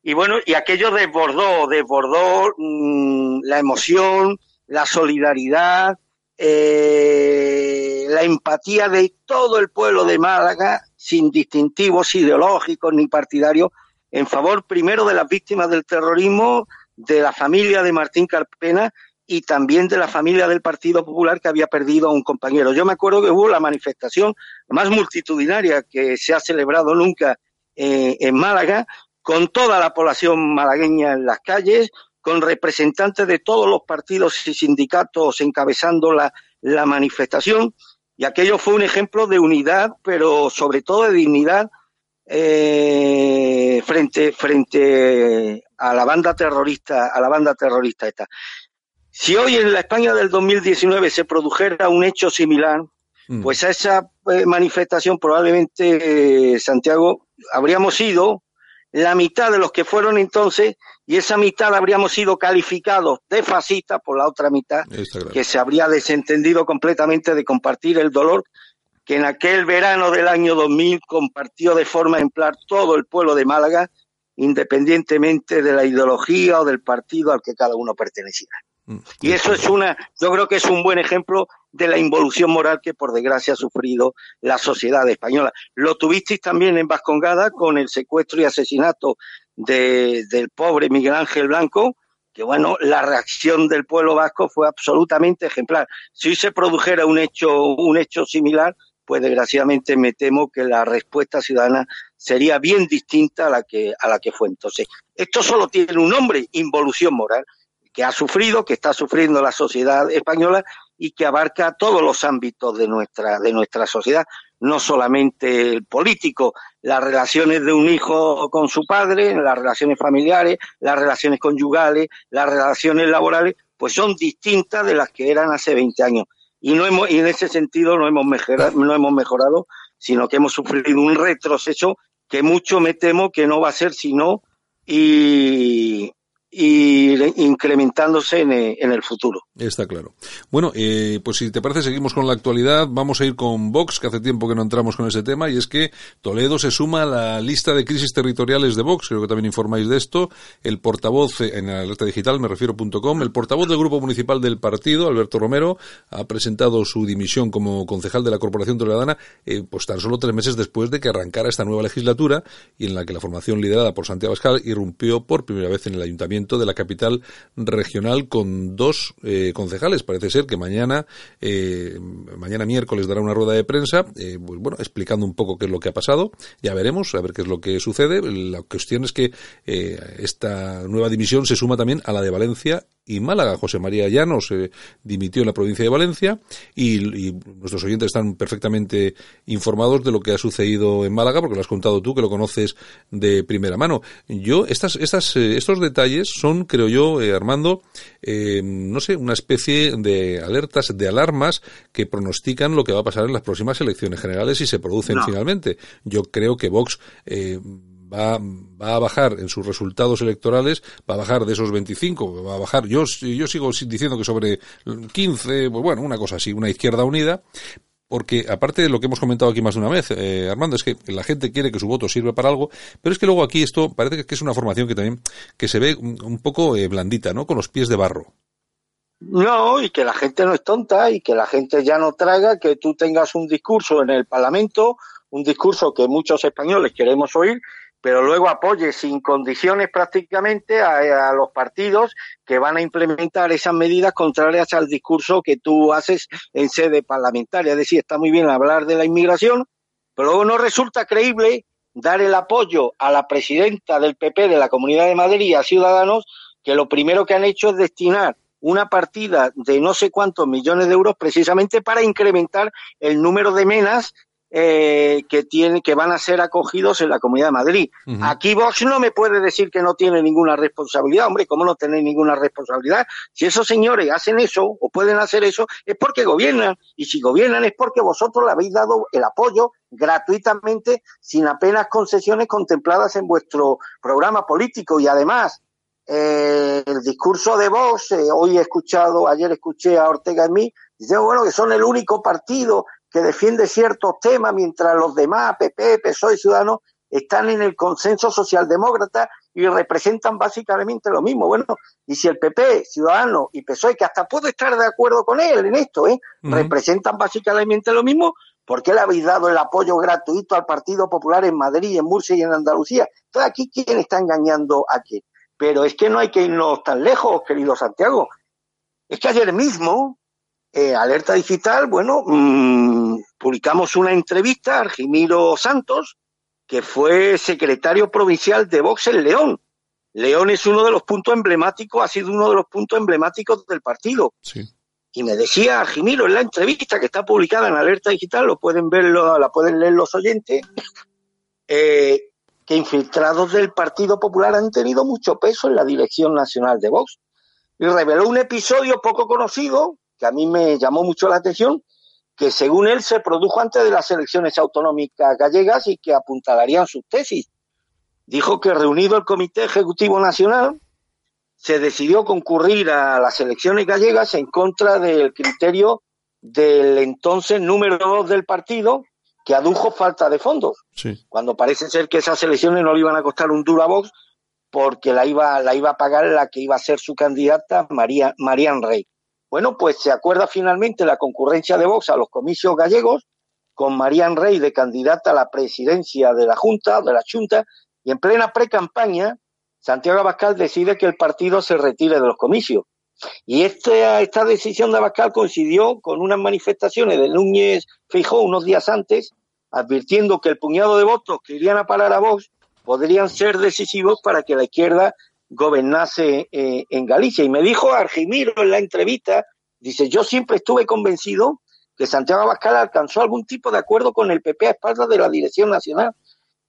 y bueno, y aquello desbordó, desbordó mm, la emoción, la solidaridad, eh, la empatía de todo el pueblo de Málaga, sin distintivos ideológicos ni partidarios, en favor primero de las víctimas del terrorismo, de la familia de Martín Carpena y también de la familia del Partido Popular que había perdido a un compañero. Yo me acuerdo que hubo la manifestación más multitudinaria que se ha celebrado nunca eh, en Málaga, con toda la población malagueña en las calles, con representantes de todos los partidos y sindicatos encabezando la, la manifestación, y aquello fue un ejemplo de unidad, pero sobre todo de dignidad eh, frente frente a la banda terrorista, a la banda terrorista esta. Si hoy en la España del 2019 se produjera un hecho similar, Mm. pues a esa eh, manifestación probablemente, eh, Santiago, habríamos sido la mitad de los que fueron entonces y esa mitad habríamos sido calificados de fascistas por la otra mitad que se habría desentendido completamente de compartir el dolor que en aquel verano del año 2000 compartió de forma ejemplar todo el pueblo de Málaga, independientemente de la ideología o del partido al que cada uno perteneciera. Mm. Y eso es una, yo creo que es un buen ejemplo de la involución moral que por desgracia ha sufrido la sociedad española. Lo tuvisteis también en Vascongada con el secuestro y asesinato de, del pobre Miguel Ángel Blanco, que bueno, la reacción del pueblo vasco fue absolutamente ejemplar. Si se produjera un hecho, un hecho similar, pues desgraciadamente me temo que la respuesta ciudadana sería bien distinta a la que, a la que fue entonces. Esto solo tiene un nombre, involución moral, que ha sufrido, que está sufriendo la sociedad española y que abarca todos los ámbitos de nuestra, de nuestra sociedad, no solamente el político, las relaciones de un hijo con su padre, las relaciones familiares, las relaciones conyugales, las relaciones laborales, pues son distintas de las que eran hace 20 años. Y, no hemos, y en ese sentido no hemos, mejorado, no hemos mejorado, sino que hemos sufrido un retroceso que mucho me temo que no va a ser sino y, y incrementándose en, en, el futuro. Está claro. Bueno, eh, pues si te parece, seguimos con la actualidad. Vamos a ir con Vox, que hace tiempo que no entramos con ese tema, y es que Toledo se suma a la lista de crisis territoriales de Vox. Creo que también informáis de esto. El portavoz, en la alerta digital, me refiero .com, el portavoz del grupo municipal del partido, Alberto Romero, ha presentado su dimisión como concejal de la Corporación Toledana, eh, pues tan solo tres meses después de que arrancara esta nueva legislatura y en la que la formación liderada por Santiago Abascal irrumpió por primera vez en el ayuntamiento de la capital regional con dos eh, concejales. Parece ser que mañana, eh, mañana miércoles dará una rueda de prensa, eh, pues bueno, explicando un poco qué es lo que ha pasado. Ya veremos, a ver qué es lo que sucede. La cuestión es que esta nueva dimisión se suma también a la de Valencia y Málaga. José María Llanos eh, dimitió en la provincia de Valencia y, y, nuestros oyentes están perfectamente informados de lo que ha sucedido en Málaga porque lo has contado tú, que lo conoces de primera mano. Yo, estas, estas, eh, estos detalles son, creo yo, eh, Armando, no sé, una especie de alertas, de alarmas que pronostican lo que va a pasar en las próximas elecciones generales si se producen no. finalmente. Yo creo que Vox va, va a bajar en sus resultados electorales, va a bajar de esos 25, va a bajar, yo, yo sigo diciendo que sobre 15, pues bueno, una cosa así, una izquierda unida, porque aparte de lo que hemos comentado aquí más de una vez, eh, Armando, es que la gente quiere que su voto sirva para algo, pero es que luego aquí esto parece que es una formación que también que se ve un, poco eh, blandita, ¿no? Con los pies de barro. No, y que la gente no es tonta y que la gente ya no traga que tú tengas un discurso en el Parlamento, un discurso que muchos españoles queremos oír, pero luego apoye sin condiciones prácticamente a, los partidos que van a implementar esas medidas contrarias al discurso que tú haces en sede parlamentaria. Es decir, está muy bien hablar de la inmigración, pero luego no resulta creíble dar el apoyo a la presidenta del PP de la Comunidad de Madrid y a Ciudadanos, que lo primero que han hecho es destinar una partida de no sé cuántos millones de euros precisamente para incrementar el número de menas eh, que tienen, que van a ser acogidos en la Comunidad de Madrid. Uh -huh. Aquí Vox no me puede decir que no tiene ninguna responsabilidad, hombre, ¿cómo no tenéis ninguna responsabilidad? Si esos señores hacen eso o pueden hacer eso, es porque gobiernan, y si gobiernan es porque vosotros le habéis dado el apoyo gratuitamente, sin apenas concesiones contempladas en vuestro programa político, y además, eh, el discurso de Vox, eh, hoy he escuchado, ayer escuché a Ortega en mí, dice, bueno, que son el único partido que defiende ciertos temas, mientras los demás, PP, PSOE y Ciudadanos, están en el consenso socialdemócrata y representan básicamente lo mismo. Bueno, y si el PP, Ciudadanos y PSOE, que hasta puedo estar de acuerdo con él en esto, ¿eh? Uh -huh. representan básicamente lo mismo, ¿por qué le habéis dado el apoyo gratuito al Partido Popular en Madrid, en Murcia y en Andalucía? Entonces, aquí, ¿quién está engañando a quién? Pero es que no hay que irnos tan lejos, querido Santiago. Es que ayer mismo eh, Alerta Digital, bueno, mmm, publicamos una entrevista a Argimiro Santos, que fue secretario provincial de Vox en León. León es uno de los puntos emblemáticos, ha sido uno de los puntos emblemáticos del partido. Sí. Y me decía Argimiro en la entrevista que está publicada en Alerta Digital, lo pueden verlo, la pueden leer los oyentes, eh, que infiltrados del Partido Popular han tenido mucho peso en la dirección nacional de Vox. Y reveló un episodio poco conocido, que a mí me llamó mucho la atención, que según él se produjo antes de las elecciones autonómicas gallegas y que apuntalarían sus tesis. Dijo que reunido el Comité Ejecutivo Nacional, se decidió concurrir a las elecciones gallegas en contra del criterio del entonces número dos del partido, que adujo falta de fondos. Sí. Cuando parece ser que esas elecciones no le iban a costar un duro a Vox, porque la iba, la iba a pagar la que iba a ser su candidata, María, Marian Rey. Bueno, pues se acuerda finalmente la concurrencia de Vox a los comicios gallegos, con Marían Rey de candidata a la presidencia de la Junta, de la Junta, y en plena pre-campaña, Santiago Abascal decide que el partido se retire de los comicios. Y este, esta decisión de Abascal coincidió con unas manifestaciones de Núñez Feijóo unos días antes, advirtiendo que el puñado de votos que irían a parar a Vox podrían ser decisivos para que la izquierda gobernase eh, en Galicia. Y me dijo Argimiro en la entrevista, dice, yo siempre estuve convencido que Santiago Abascal alcanzó algún tipo de acuerdo con el PP a espaldas de la dirección nacional.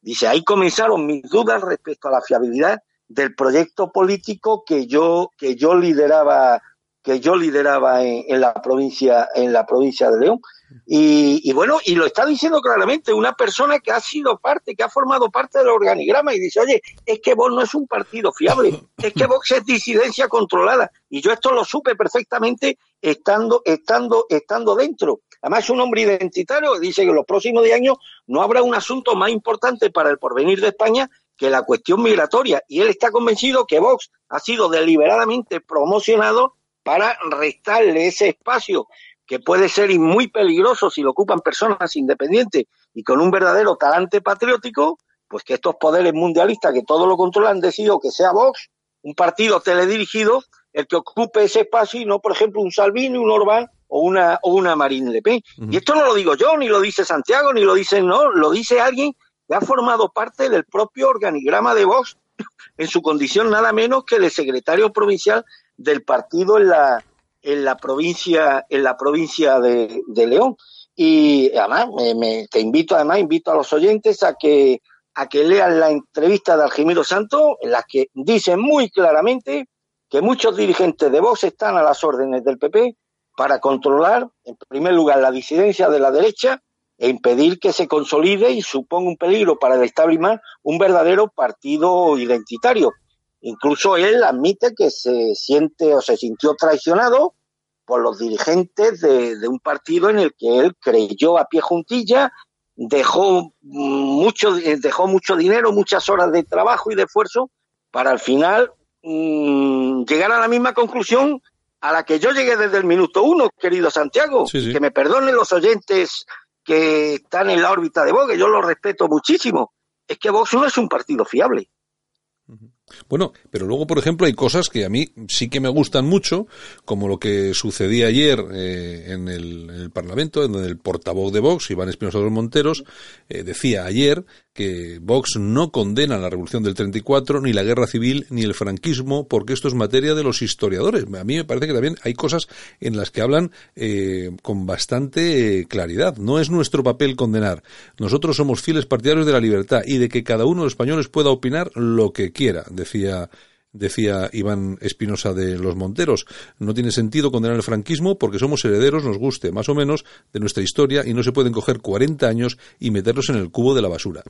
Dice, ahí comenzaron mis dudas respecto a la fiabilidad del proyecto político que yo, que yo lideraba, que yo lideraba en, en la provincia, en la provincia de León. Y, y, bueno, y lo está diciendo claramente una persona que ha sido parte, que ha formado parte del organigrama y dice, oye, es que Vox no es un partido fiable, es que Vox es disidencia controlada. Y yo esto lo supe perfectamente estando, estando, estando dentro. Además es un hombre identitario, dice que en los próximos 10 años no habrá un asunto más importante para el porvenir de España que la cuestión migratoria. Y él está convencido que Vox ha sido deliberadamente promocionado para restarle ese espacio que puede ser muy peligroso si lo ocupan personas independientes y con un verdadero talante patriótico, pues que estos poderes mundialistas que todo lo controlan han decidido que sea Vox, un partido teledirigido, el que ocupe ese espacio y no, por ejemplo, un Salvini, un Orbán o una, o una Marine Le Pen. Uh -huh. Y esto no lo digo yo, ni lo dice Santiago, ni lo dice, no, lo dice alguien que ha formado parte del propio organigrama de Vox en su condición nada menos que el secretario provincial del partido en la, en la provincia, en la provincia de, de León. Y además, me, me, te invito, además, invito a los oyentes a que, a que lean la entrevista de Algimiro Santo, en la que dice muy claramente que muchos dirigentes de Vox están a las órdenes del PP para controlar, en primer lugar, la disidencia de la derecha, e impedir que se consolide y suponga un peligro para el establishment un verdadero partido identitario. Incluso él admite que se siente o se sintió traicionado por los dirigentes de, de un partido en el que él creyó a pie juntilla, dejó mucho, dejó mucho dinero, muchas horas de trabajo y de esfuerzo para al final mmm, llegar a la misma conclusión a la que yo llegué desde el minuto uno, querido Santiago. Sí, sí. Que me perdonen los oyentes que están en la órbita de Vox, que yo los respeto muchísimo. Es que Vox no es un partido fiable. Bueno, pero luego, por ejemplo, hay cosas que a mí sí que me gustan mucho, como lo que sucedía ayer eh, en, el, en, el, Parlamento, en donde el portavoz de Vox, Iván Espinosa de los Monteros, eh, decía ayer que Vox no condena la revolución del 34, ni la guerra civil, ni el franquismo, porque esto es materia de los historiadores. A mí me parece que también hay cosas en las que hablan eh, con bastante claridad. No es nuestro papel condenar. Nosotros somos fieles partidarios de la libertad y de que cada uno de los españoles pueda opinar lo que quiera, decía decía Iván Espinosa de los Monteros. No tiene sentido condenar el franquismo porque somos herederos, nos guste más o menos, de nuestra historia y no se pueden coger 40 años y meterlos en el cubo de la basura.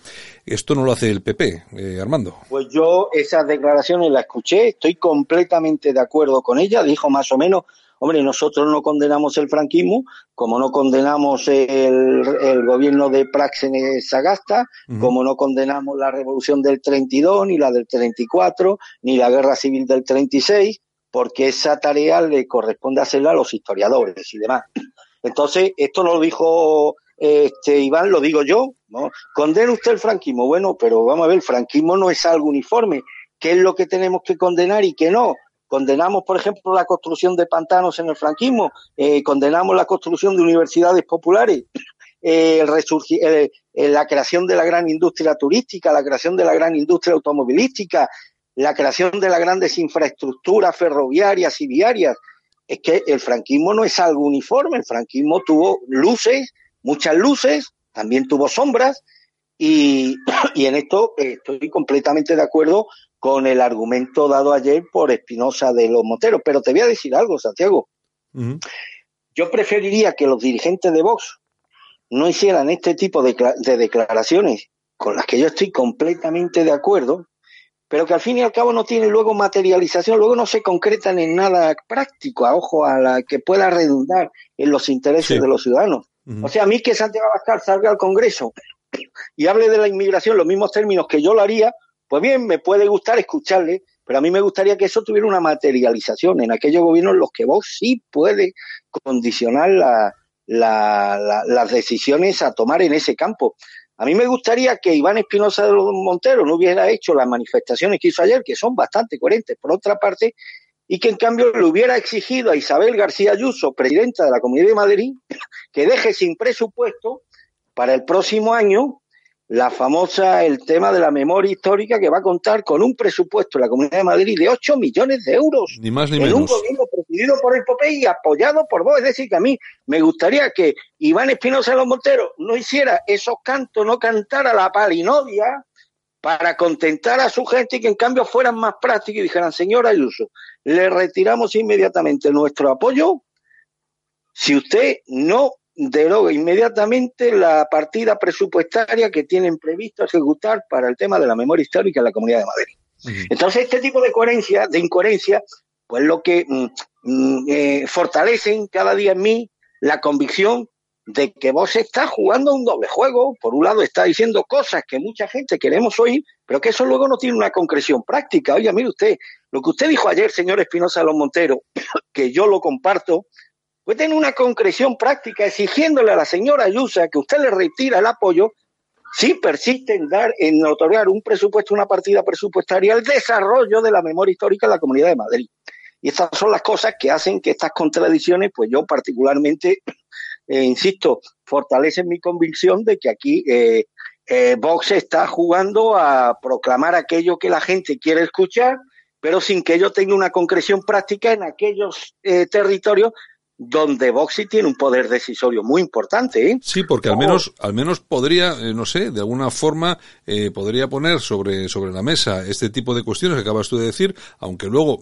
Esto no lo hace el PP, eh, Armando. Pues yo esas declaraciones las escuché, estoy completamente de acuerdo con ella, dijo más o menos Hombre, nosotros no condenamos el franquismo, como no condenamos el, el gobierno de Práxenes Sagasta, uh -huh. como no condenamos la revolución del 32, ni la del 34, ni la guerra civil del 36, porque esa tarea le corresponde hacerla a los historiadores y demás. Entonces, esto no lo dijo este Iván, lo digo yo, ¿no? ¿Condena usted el franquismo? Bueno, pero vamos a ver, el franquismo no es algo uniforme. ¿Qué es lo que tenemos que condenar y qué no? Condenamos, por ejemplo, la construcción de pantanos en el franquismo, eh, condenamos la construcción de universidades populares, eh, eh, la creación de la gran industria turística, la creación de la gran industria automovilística, la creación de las grandes infraestructuras ferroviarias y viarias. Es que el franquismo no es algo uniforme, el franquismo tuvo luces, muchas luces, también tuvo sombras, y en esto estoy completamente de acuerdo con el argumento dado ayer por Espinosa de los Monteros. Pero te voy a decir algo, Santiago. Uh -huh. Yo preferiría que los dirigentes de Vox no hicieran este tipo de, de, declaraciones con las que yo estoy completamente de acuerdo, pero que al fin y al cabo no tienen luego materialización, luego no se concretan en nada práctico, a ojo, a la que pueda redundar en los intereses sí. de los ciudadanos. Uh -huh. O sea, a mí que Santiago Abascal salga al Congreso y hable de la inmigración los mismos términos que yo lo haría, pues bien, me puede gustar escucharle, pero a mí me gustaría que eso tuviera una materialización en aquellos gobiernos en los que vos sí puede condicionar la, las decisiones a tomar en ese campo. A mí me gustaría que Iván Espinosa de los Monteros no hubiera hecho las manifestaciones que hizo ayer, que son bastante coherentes, por otra parte, y que en cambio le hubiera exigido a Isabel García Ayuso, presidenta de la Comunidad de Madrid, que deje sin presupuesto para el próximo año la famosa, el tema de la memoria histórica que va a contar con un presupuesto en la Comunidad de Madrid de 8 millones de euros. Ni más ni en menos. un gobierno presidido por el PP y apoyado por vos. Es decir, que a mí me gustaría que Iván Espinosa de los Monteros no hiciera esos cantos, no cantara la palinodia para contentar a su gente y que en cambio fueran más prácticos y dijeran, señora Ayuso, le retiramos inmediatamente nuestro apoyo si usted no deroga inmediatamente la partida presupuestaria que tienen previsto ejecutar para el tema de la memoria histórica en la Comunidad de Madrid. Uh -huh. Entonces, este tipo de coherencia, de incoherencia, pues lo que mm, eh, fortalecen cada día en mí la convicción de que vos estás jugando un doble juego. Por un lado, está diciendo cosas que mucha gente queremos oír, pero que eso luego no tiene una concreción práctica. Oye, mire usted, lo que usted dijo ayer, señor Espinosa de los Monteros, que yo lo comparto, pues tiene una concreción práctica exigiéndole a la señora Ayusa que usted le retira el apoyo si persiste en dar, en otorgar un presupuesto, una partida presupuestaria al desarrollo de la memoria histórica en la Comunidad de Madrid. Y estas son las cosas que hacen que estas contradicciones, pues yo particularmente, eh, insisto, fortalecen mi convicción de que aquí eh, eh, Vox está jugando a proclamar aquello que la gente quiere escuchar, pero sin que ello tenga una concreción práctica en aquellos eh, territorios donde sí tiene un poder decisorio muy importante. ¿eh? Sí, porque al menos, al menos podría, eh, no sé, de alguna forma eh, podría poner sobre, sobre la mesa este tipo de cuestiones que acabas tú de decir, aunque luego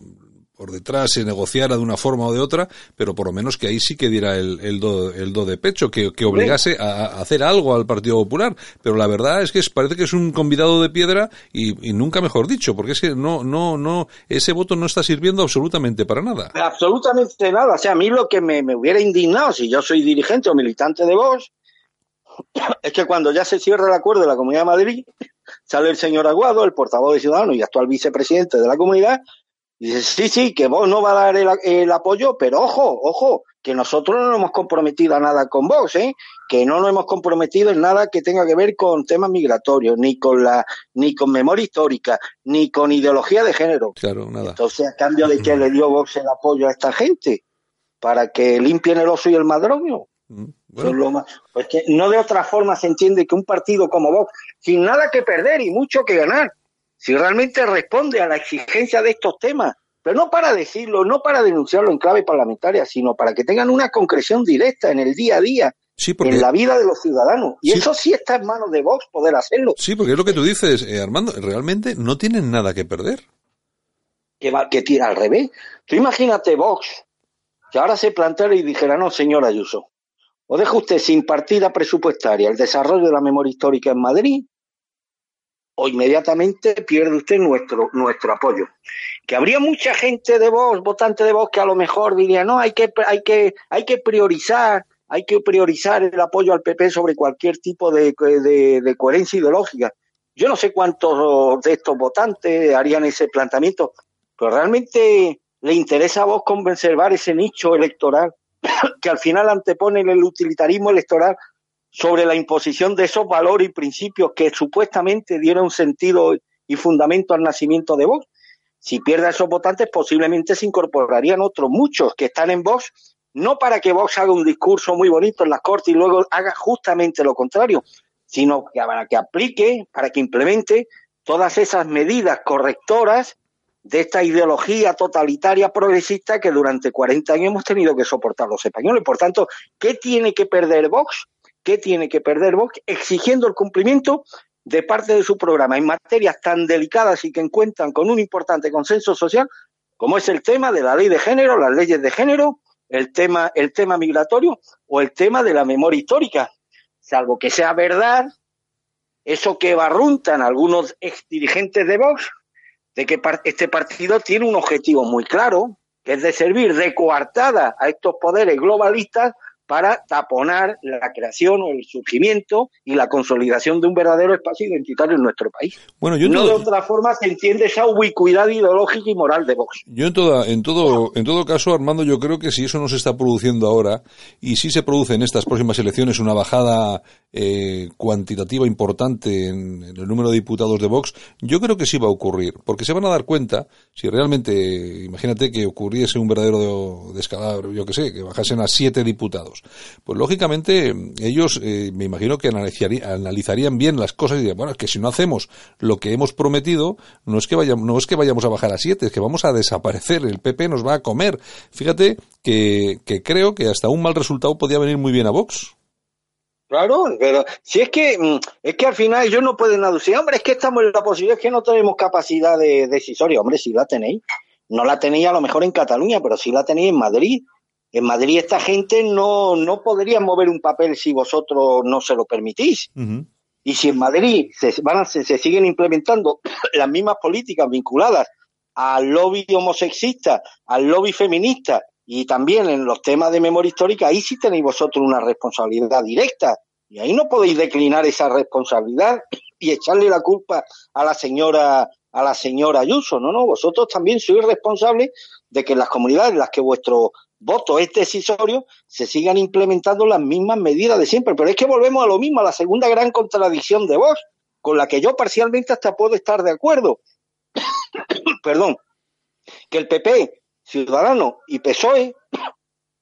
por detrás se negociara de una forma o de otra, pero por lo menos que ahí sí que diera el, el, do, el do de pecho, que, que obligase a, a hacer algo al Partido Popular. Pero la verdad es que es, parece que es un convidado de piedra y, y nunca mejor dicho, porque es que no, no, no, ese voto no está sirviendo absolutamente para nada. Absolutamente nada. O sea, a mí lo que me, me hubiera indignado si yo soy dirigente o militante de Vox es que cuando ya se cierra el acuerdo de la Comunidad de Madrid, sale el señor Aguado, el portavoz de Ciudadanos y actual vicepresidente de la comunidad, y dice, sí, sí, que vos no va a dar el, el, apoyo, pero ojo, ojo, que nosotros no nos hemos comprometido a nada con vos, ¿eh? que no nos hemos comprometido en nada que tenga que ver con temas migratorios, ni con la, ni con memoria histórica, ni con ideología de género. Claro, nada. Entonces, a cambio de que le dio Vox el apoyo a esta gente, para que limpien el oso y el madroño. Bueno. Pues que no de otra forma se entiende que un partido como Vox, sin nada que perder y mucho que ganar, si realmente responde a la exigencia de estos temas, pero no para decirlo, no para denunciarlo en clave parlamentaria, sino para que tengan una concreción directa en el día a día, sí, porque... en la vida de los ciudadanos. Y sí. eso sí está en manos de Vox poder hacerlo. Sí, porque es lo que tú dices, eh, Armando, realmente no tienen nada que perder. Que, va, que tira al revés. Tú imagínate Vox, que ahora se planteara y dijera, no, señor Ayuso, o deja usted sin partida presupuestaria el desarrollo de la memoria histórica en Madrid, o inmediatamente pierde usted nuestro, nuestro apoyo. Que habría mucha gente de Vox, votante de Vox, que a lo mejor diría, no, hay que, hay que, hay que priorizar, hay que priorizar el apoyo al PP sobre cualquier tipo de, de, coherencia ideológica. Yo no sé cuántos de estos votantes harían ese planteamiento, pero realmente le interesa a vos conservar ese nicho electoral que al final anteponen el utilitarismo electoral sobre la imposición de esos valores y principios que supuestamente dieron sentido y fundamento al nacimiento de Vox. Si pierde a esos votantes, posiblemente se incorporarían otros muchos que están en Vox, no para que Vox haga un discurso muy bonito en las cortes y luego haga justamente lo contrario, sino para que aplique, para que implemente todas esas medidas correctoras de esta ideología totalitaria progresista que durante 40 años hemos tenido que soportar los españoles. Por tanto, ¿qué tiene que perder Vox? ¿Qué tiene que perder Vox? Exigiendo el cumplimiento de parte de su programa en materias tan delicadas y que encuentran con un importante consenso social, como es el tema de la ley de género, las leyes de género, el tema, el tema migratorio o el tema de la memoria histórica. Salvo que sea verdad eso que barruntan algunos ex dirigentes de Vox, de que este partido tiene un objetivo muy claro, que es de servir de coartada a estos poderes globalistas para taponar la creación o el surgimiento y la consolidación de un verdadero espacio identitario en nuestro país. Bueno, yo no todo, de otra forma se entiende esa ubicuidad ideológica y moral de Vox. Yo en toda, en todo, en todo caso, Armando, yo creo que si eso no se está produciendo ahora y si se produce en estas próximas elecciones una bajada eh, cuantitativa importante en, en, el número de diputados de Vox, yo creo que sí va a ocurrir, porque se van a dar cuenta si realmente, imagínate que ocurriese un verdadero descalabro, yo que sé, que bajasen a siete diputados pues lógicamente ellos eh, me imagino que analizarían, bien las cosas y dirían, bueno, es que si no hacemos lo que hemos prometido, no es que vayamos, no es que vayamos a bajar a siete, es que vamos a desaparecer, el PP nos va a comer. Fíjate que, que creo que hasta un mal resultado podía venir muy bien a Vox. Claro, pero si es que es que al final ellos no pueden aducir, hombre, es que estamos en la posibilidad, es que no tenemos capacidad de decisoria, hombre, si la tenéis. No la tenéis a lo mejor en Cataluña, pero sí la tenéis en Madrid. En Madrid esta gente no, no podría mover un papel si vosotros no se lo permitís. Uh -huh. Y si en Madrid se, van a, se, se, siguen implementando las mismas políticas vinculadas al lobby homosexista, al lobby feminista y también en los temas de memoria histórica, ahí sí tenéis vosotros una responsabilidad directa. Y ahí no podéis declinar esa responsabilidad y echarle la culpa a la señora a la señora Ayuso. No, no, vosotros también sois responsables de que en las comunidades en las que vuestro voto es decisorio, se sigan implementando las mismas medidas de siempre. Pero es que volvemos a lo mismo, a la segunda gran contradicción de vos, con la que yo parcialmente hasta puedo estar de acuerdo. Perdón. Que el PP, Ciudadano y PSOE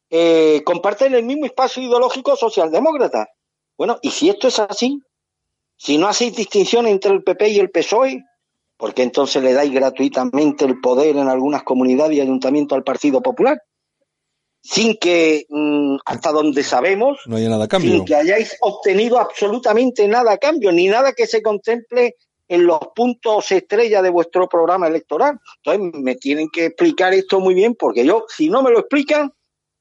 eh, comparten el mismo espacio ideológico socialdemócrata. Bueno, y si esto es así, si no hacéis distinción entre el PP y el PSOE, porque entonces le dais gratuitamente el poder en algunas comunidades y ayuntamientos al Partido Popular, sin que, mmm, hasta donde sabemos, no haya nada a cambio. sin que hayáis obtenido absolutamente nada a cambio, ni nada que se contemple en los puntos estrella de vuestro programa electoral. Entonces me tienen que explicar esto muy bien porque yo, si no me lo explican,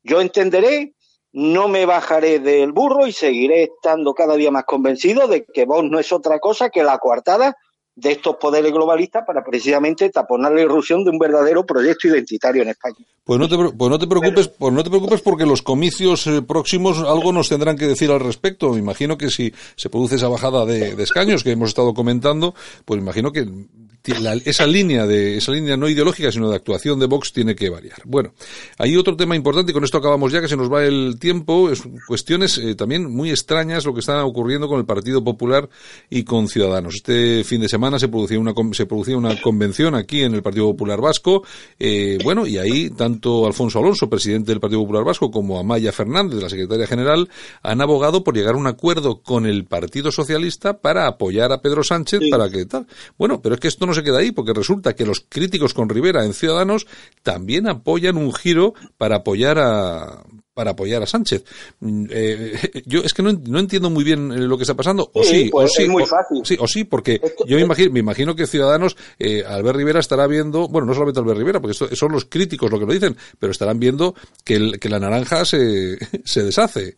yo entenderé, no me bajaré del burro y seguiré estando cada día más convencido de que Vox no es otra cosa que la coartada de estos poderes globalistas para precisamente taponar la irrupción de un verdadero proyecto identitario en España. Pues no te, pues no te preocupes, pues no te preocupes porque los comicios eh, próximos algo nos tendrán que decir al respecto. Me imagino que si se produce esa bajada de, de escaños que hemos estado comentando, pues imagino que la, esa línea de esa línea no ideológica sino de actuación de Vox tiene que variar. Bueno, hay otro tema importante y con esto acabamos ya que se nos va el tiempo. Es cuestiones eh, también muy extrañas lo que está ocurriendo con el Partido Popular y con Ciudadanos. Este fin de semana se producía una se producía una convención aquí en el Partido Popular Vasco. Eh, bueno, y ahí tanto Alfonso Alonso, presidente del Partido Popular Vasco, como Amaya Fernández, la secretaria general, han abogado por llegar a un acuerdo con el Partido Socialista para apoyar a Pedro Sánchez para que tal. Bueno, pero es que esto no se queda ahí, porque resulta que los críticos con Rivera en Ciudadanos también apoyan un giro para apoyar a para apoyar a Sánchez. Mm, eh, yo es que no, no, entiendo muy bien eh, lo que está pasando. O sí, pues o sí, es muy o, fácil. sí, o sí, porque yo me imagino, me imagino que Ciudadanos, eh, Albert Rivera estará viendo, bueno, no solamente Albert Rivera, porque esto, son los críticos lo que lo dicen, pero estarán viendo que, el, que la naranja se, se deshace.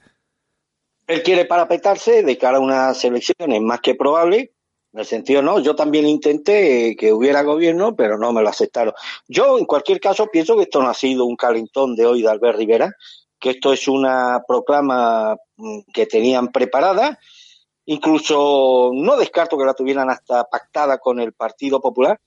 Él quiere parapetarse de cara a unas elecciones más que probable, en el sentido, no, yo también intenté que hubiera gobierno, pero no me lo aceptaron. Yo, en cualquier caso, pienso que esto no ha sido un calentón de hoy de Albert Rivera, que esto es una proclama que tenían preparada. Incluso no descarto que la tuvieran hasta pactada con el Partido Popular,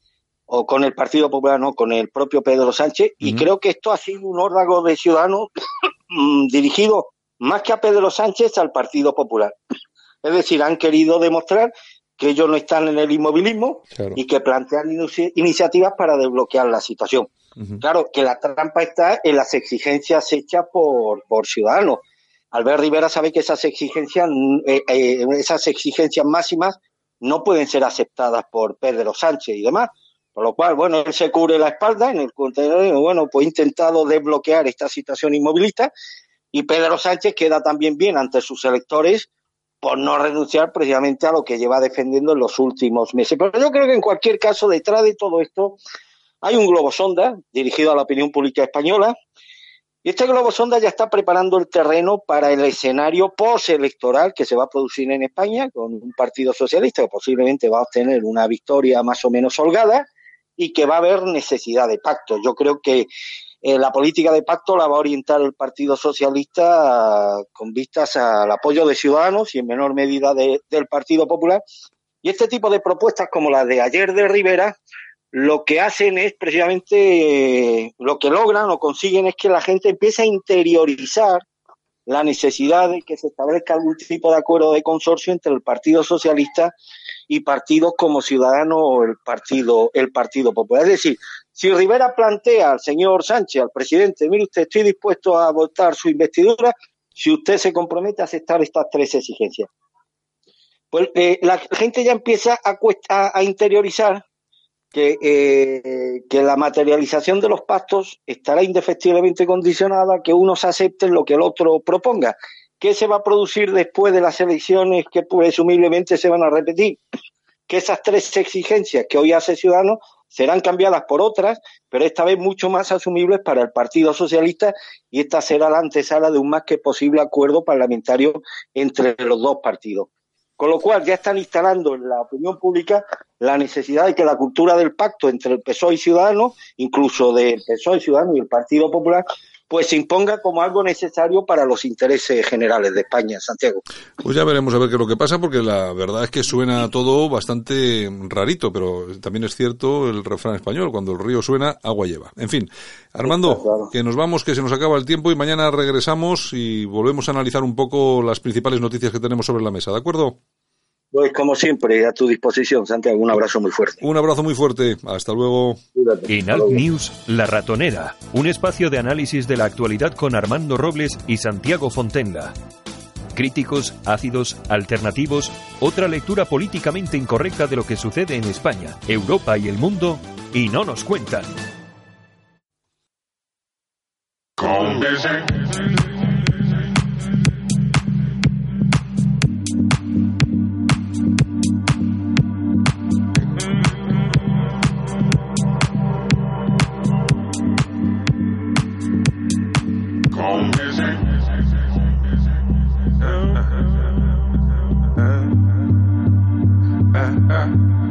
o con el Partido Popular, no, con el propio Pedro Sánchez, uh -huh. y creo que esto ha sido un órdago de ciudadanos dirigido más que a Pedro Sánchez al Partido Popular. Es decir, han querido demostrar que ellos no están en el inmovilismo claro. y que plantean iniciativas para desbloquear la situación. Claro, que la trampa está en las exigencias hechas por, por ciudadanos. Albert Rivera sabe que esas exigencias, eh, eh, esas exigencias máximas no pueden ser aceptadas por Pedro Sánchez y demás. Por lo cual, bueno, él se cubre la espalda en el contenedor, bueno, pues intentado desbloquear esta situación inmovilista y Pedro Sánchez queda también bien ante sus electores por no renunciar precisamente a lo que lleva defendiendo en los últimos meses. Pero yo creo que en cualquier caso, detrás de todo esto, hay un globo sonda dirigido a la opinión pública española. Y este globo sonda ya está preparando el terreno para el escenario postelectoral que se va a producir en España con un partido socialista que posiblemente va a obtener una victoria más o menos holgada y que va a haber necesidad de pacto. Yo creo que eh, la política de pacto la va a orientar el Partido Socialista uh, con vistas al apoyo de Ciudadanos y en menor medida de, del Partido Popular. Y este tipo de propuestas como la de ayer de Rivera, lo que hacen es precisamente, eh, lo que logran o consiguen es que la gente empiece a interiorizar la necesidad de que se establezca algún tipo de acuerdo de consorcio entre el Partido Socialista y partidos como Ciudadanos o el Partido, el Partido Popular. Es decir, si Rivera plantea al señor Sánchez, al presidente, mire usted, estoy dispuesto a votar su investidura si usted se compromete a aceptar estas tres exigencias. Pues eh, la gente ya empieza a interiorizar que, eh, que, la materialización de los pactos estará indefectiblemente condicionada a que unos acepten lo que el otro proponga. ¿Qué se va a producir después de las elecciones que presumiblemente se van a repetir? Que esas tres exigencias que hoy hace Ciudadanos serán cambiadas por otras, pero esta vez mucho más asumibles para el Partido Socialista y esta será la antesala de un más que posible acuerdo parlamentario entre los dos partidos. Con lo cual ya están instalando en la opinión pública la necesidad de que la cultura del pacto entre el PSOE y Ciudadanos, incluso del PSOE, Ciudadanos y el Partido Popular, pues se imponga como algo necesario para los intereses generales de España, Santiago. Pues ya veremos a ver qué es lo que pasa, porque la verdad es que suena todo bastante rarito, pero también es cierto el refrán español, cuando el río suena, agua lleva. En fin, Armando, claro. que nos vamos, que se nos acaba el tiempo y mañana regresamos y volvemos a analizar un poco las principales noticias que tenemos sobre la mesa, ¿de acuerdo? Pues como siempre, a tu disposición, Santiago. Un abrazo muy fuerte. Un abrazo muy fuerte. Hasta luego. En Alt News, La Ratonera, un espacio de análisis de la actualidad con Armando Robles y Santiago Fontenga. Críticos, ácidos, alternativos, otra lectura políticamente incorrecta de lo que sucede en España, Europa y el mundo, y no nos cuentan. on music. Uh, uh, uh,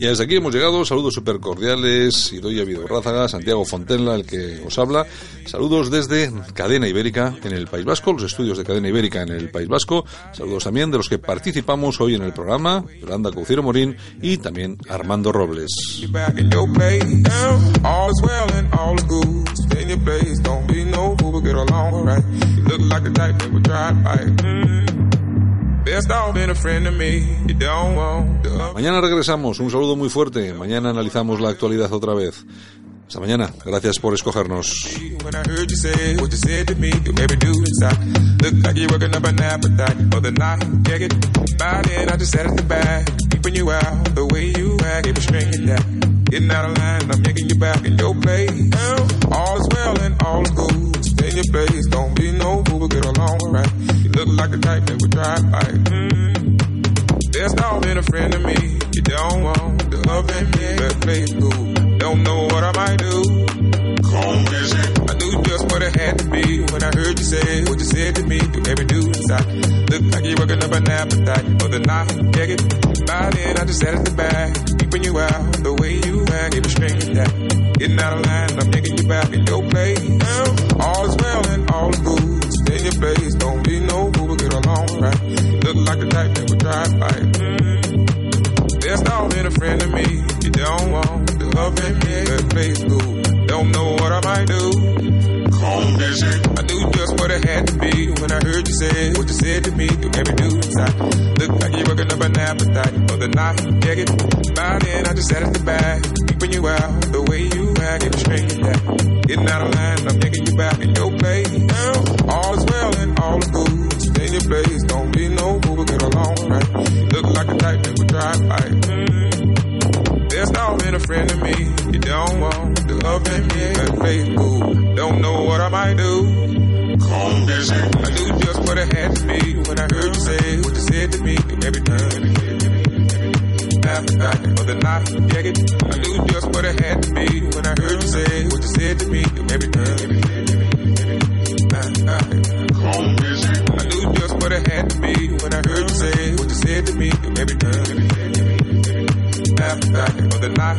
Y desde aquí hemos llegado, saludos súper cordiales, Idoia Vidorrázaga, Santiago Fontenla, el que os habla. Saludos desde Cadena Ibérica en el País Vasco, los estudios de Cadena Ibérica en el País Vasco. Saludos también de los que participamos hoy en el programa, Yolanda Cauciero Morín y también Armando Robles. Mañana regresamos, un saludo muy fuerte. Mañana analizamos la actualidad otra vez. Hasta mañana, gracias por escogernos. Getting out of line, I'm making you back in your place. All is well and all is good. In your place, don't be no fool, get along right. You look like the type that would drive by. Mm. There's not been a friend to me. You don't want the love and me, but play it cool. Don't know what I might do. Come visit. I knew just what it had to be when I heard you say what you said to me. Through every dude inside. Look like you're working up an appetite for the night. Get it? By then, I just sat at the back, keeping you out the way you act. Give a string that. Getting out of line, I'm making you back in your place. All is well and all is good. Stay in your place, don't be no fool, get along right. Look like the type that would drive by. There's not been a friend to me. You don't want and me, but play it cool. Don't know what I might do. Visit. I knew just what it had to be when I heard you say what you said to me. Through every dude inside. Look like you're working up an appetite for the night. Get it? By then, I just sat at the back, keeping you out the way you act. Give a string that. Getting out of line, I'm taking you back in your place. All is well and all is good. Stay in your place, don't be no fool, get along right. Look like a type that would drive by. Friend to me. You don't want the love and me, play it cool. Don't know what I might do. Come visit. I knew just what it had to be when I heard you say what you said to me. Every time. For the night, yeah, it. I knew just what it had to be when I heard you say what you said to me. Every time. Come visit. I knew just what it had to be when I heard you say what you said to me. Every time. Appetite for the night,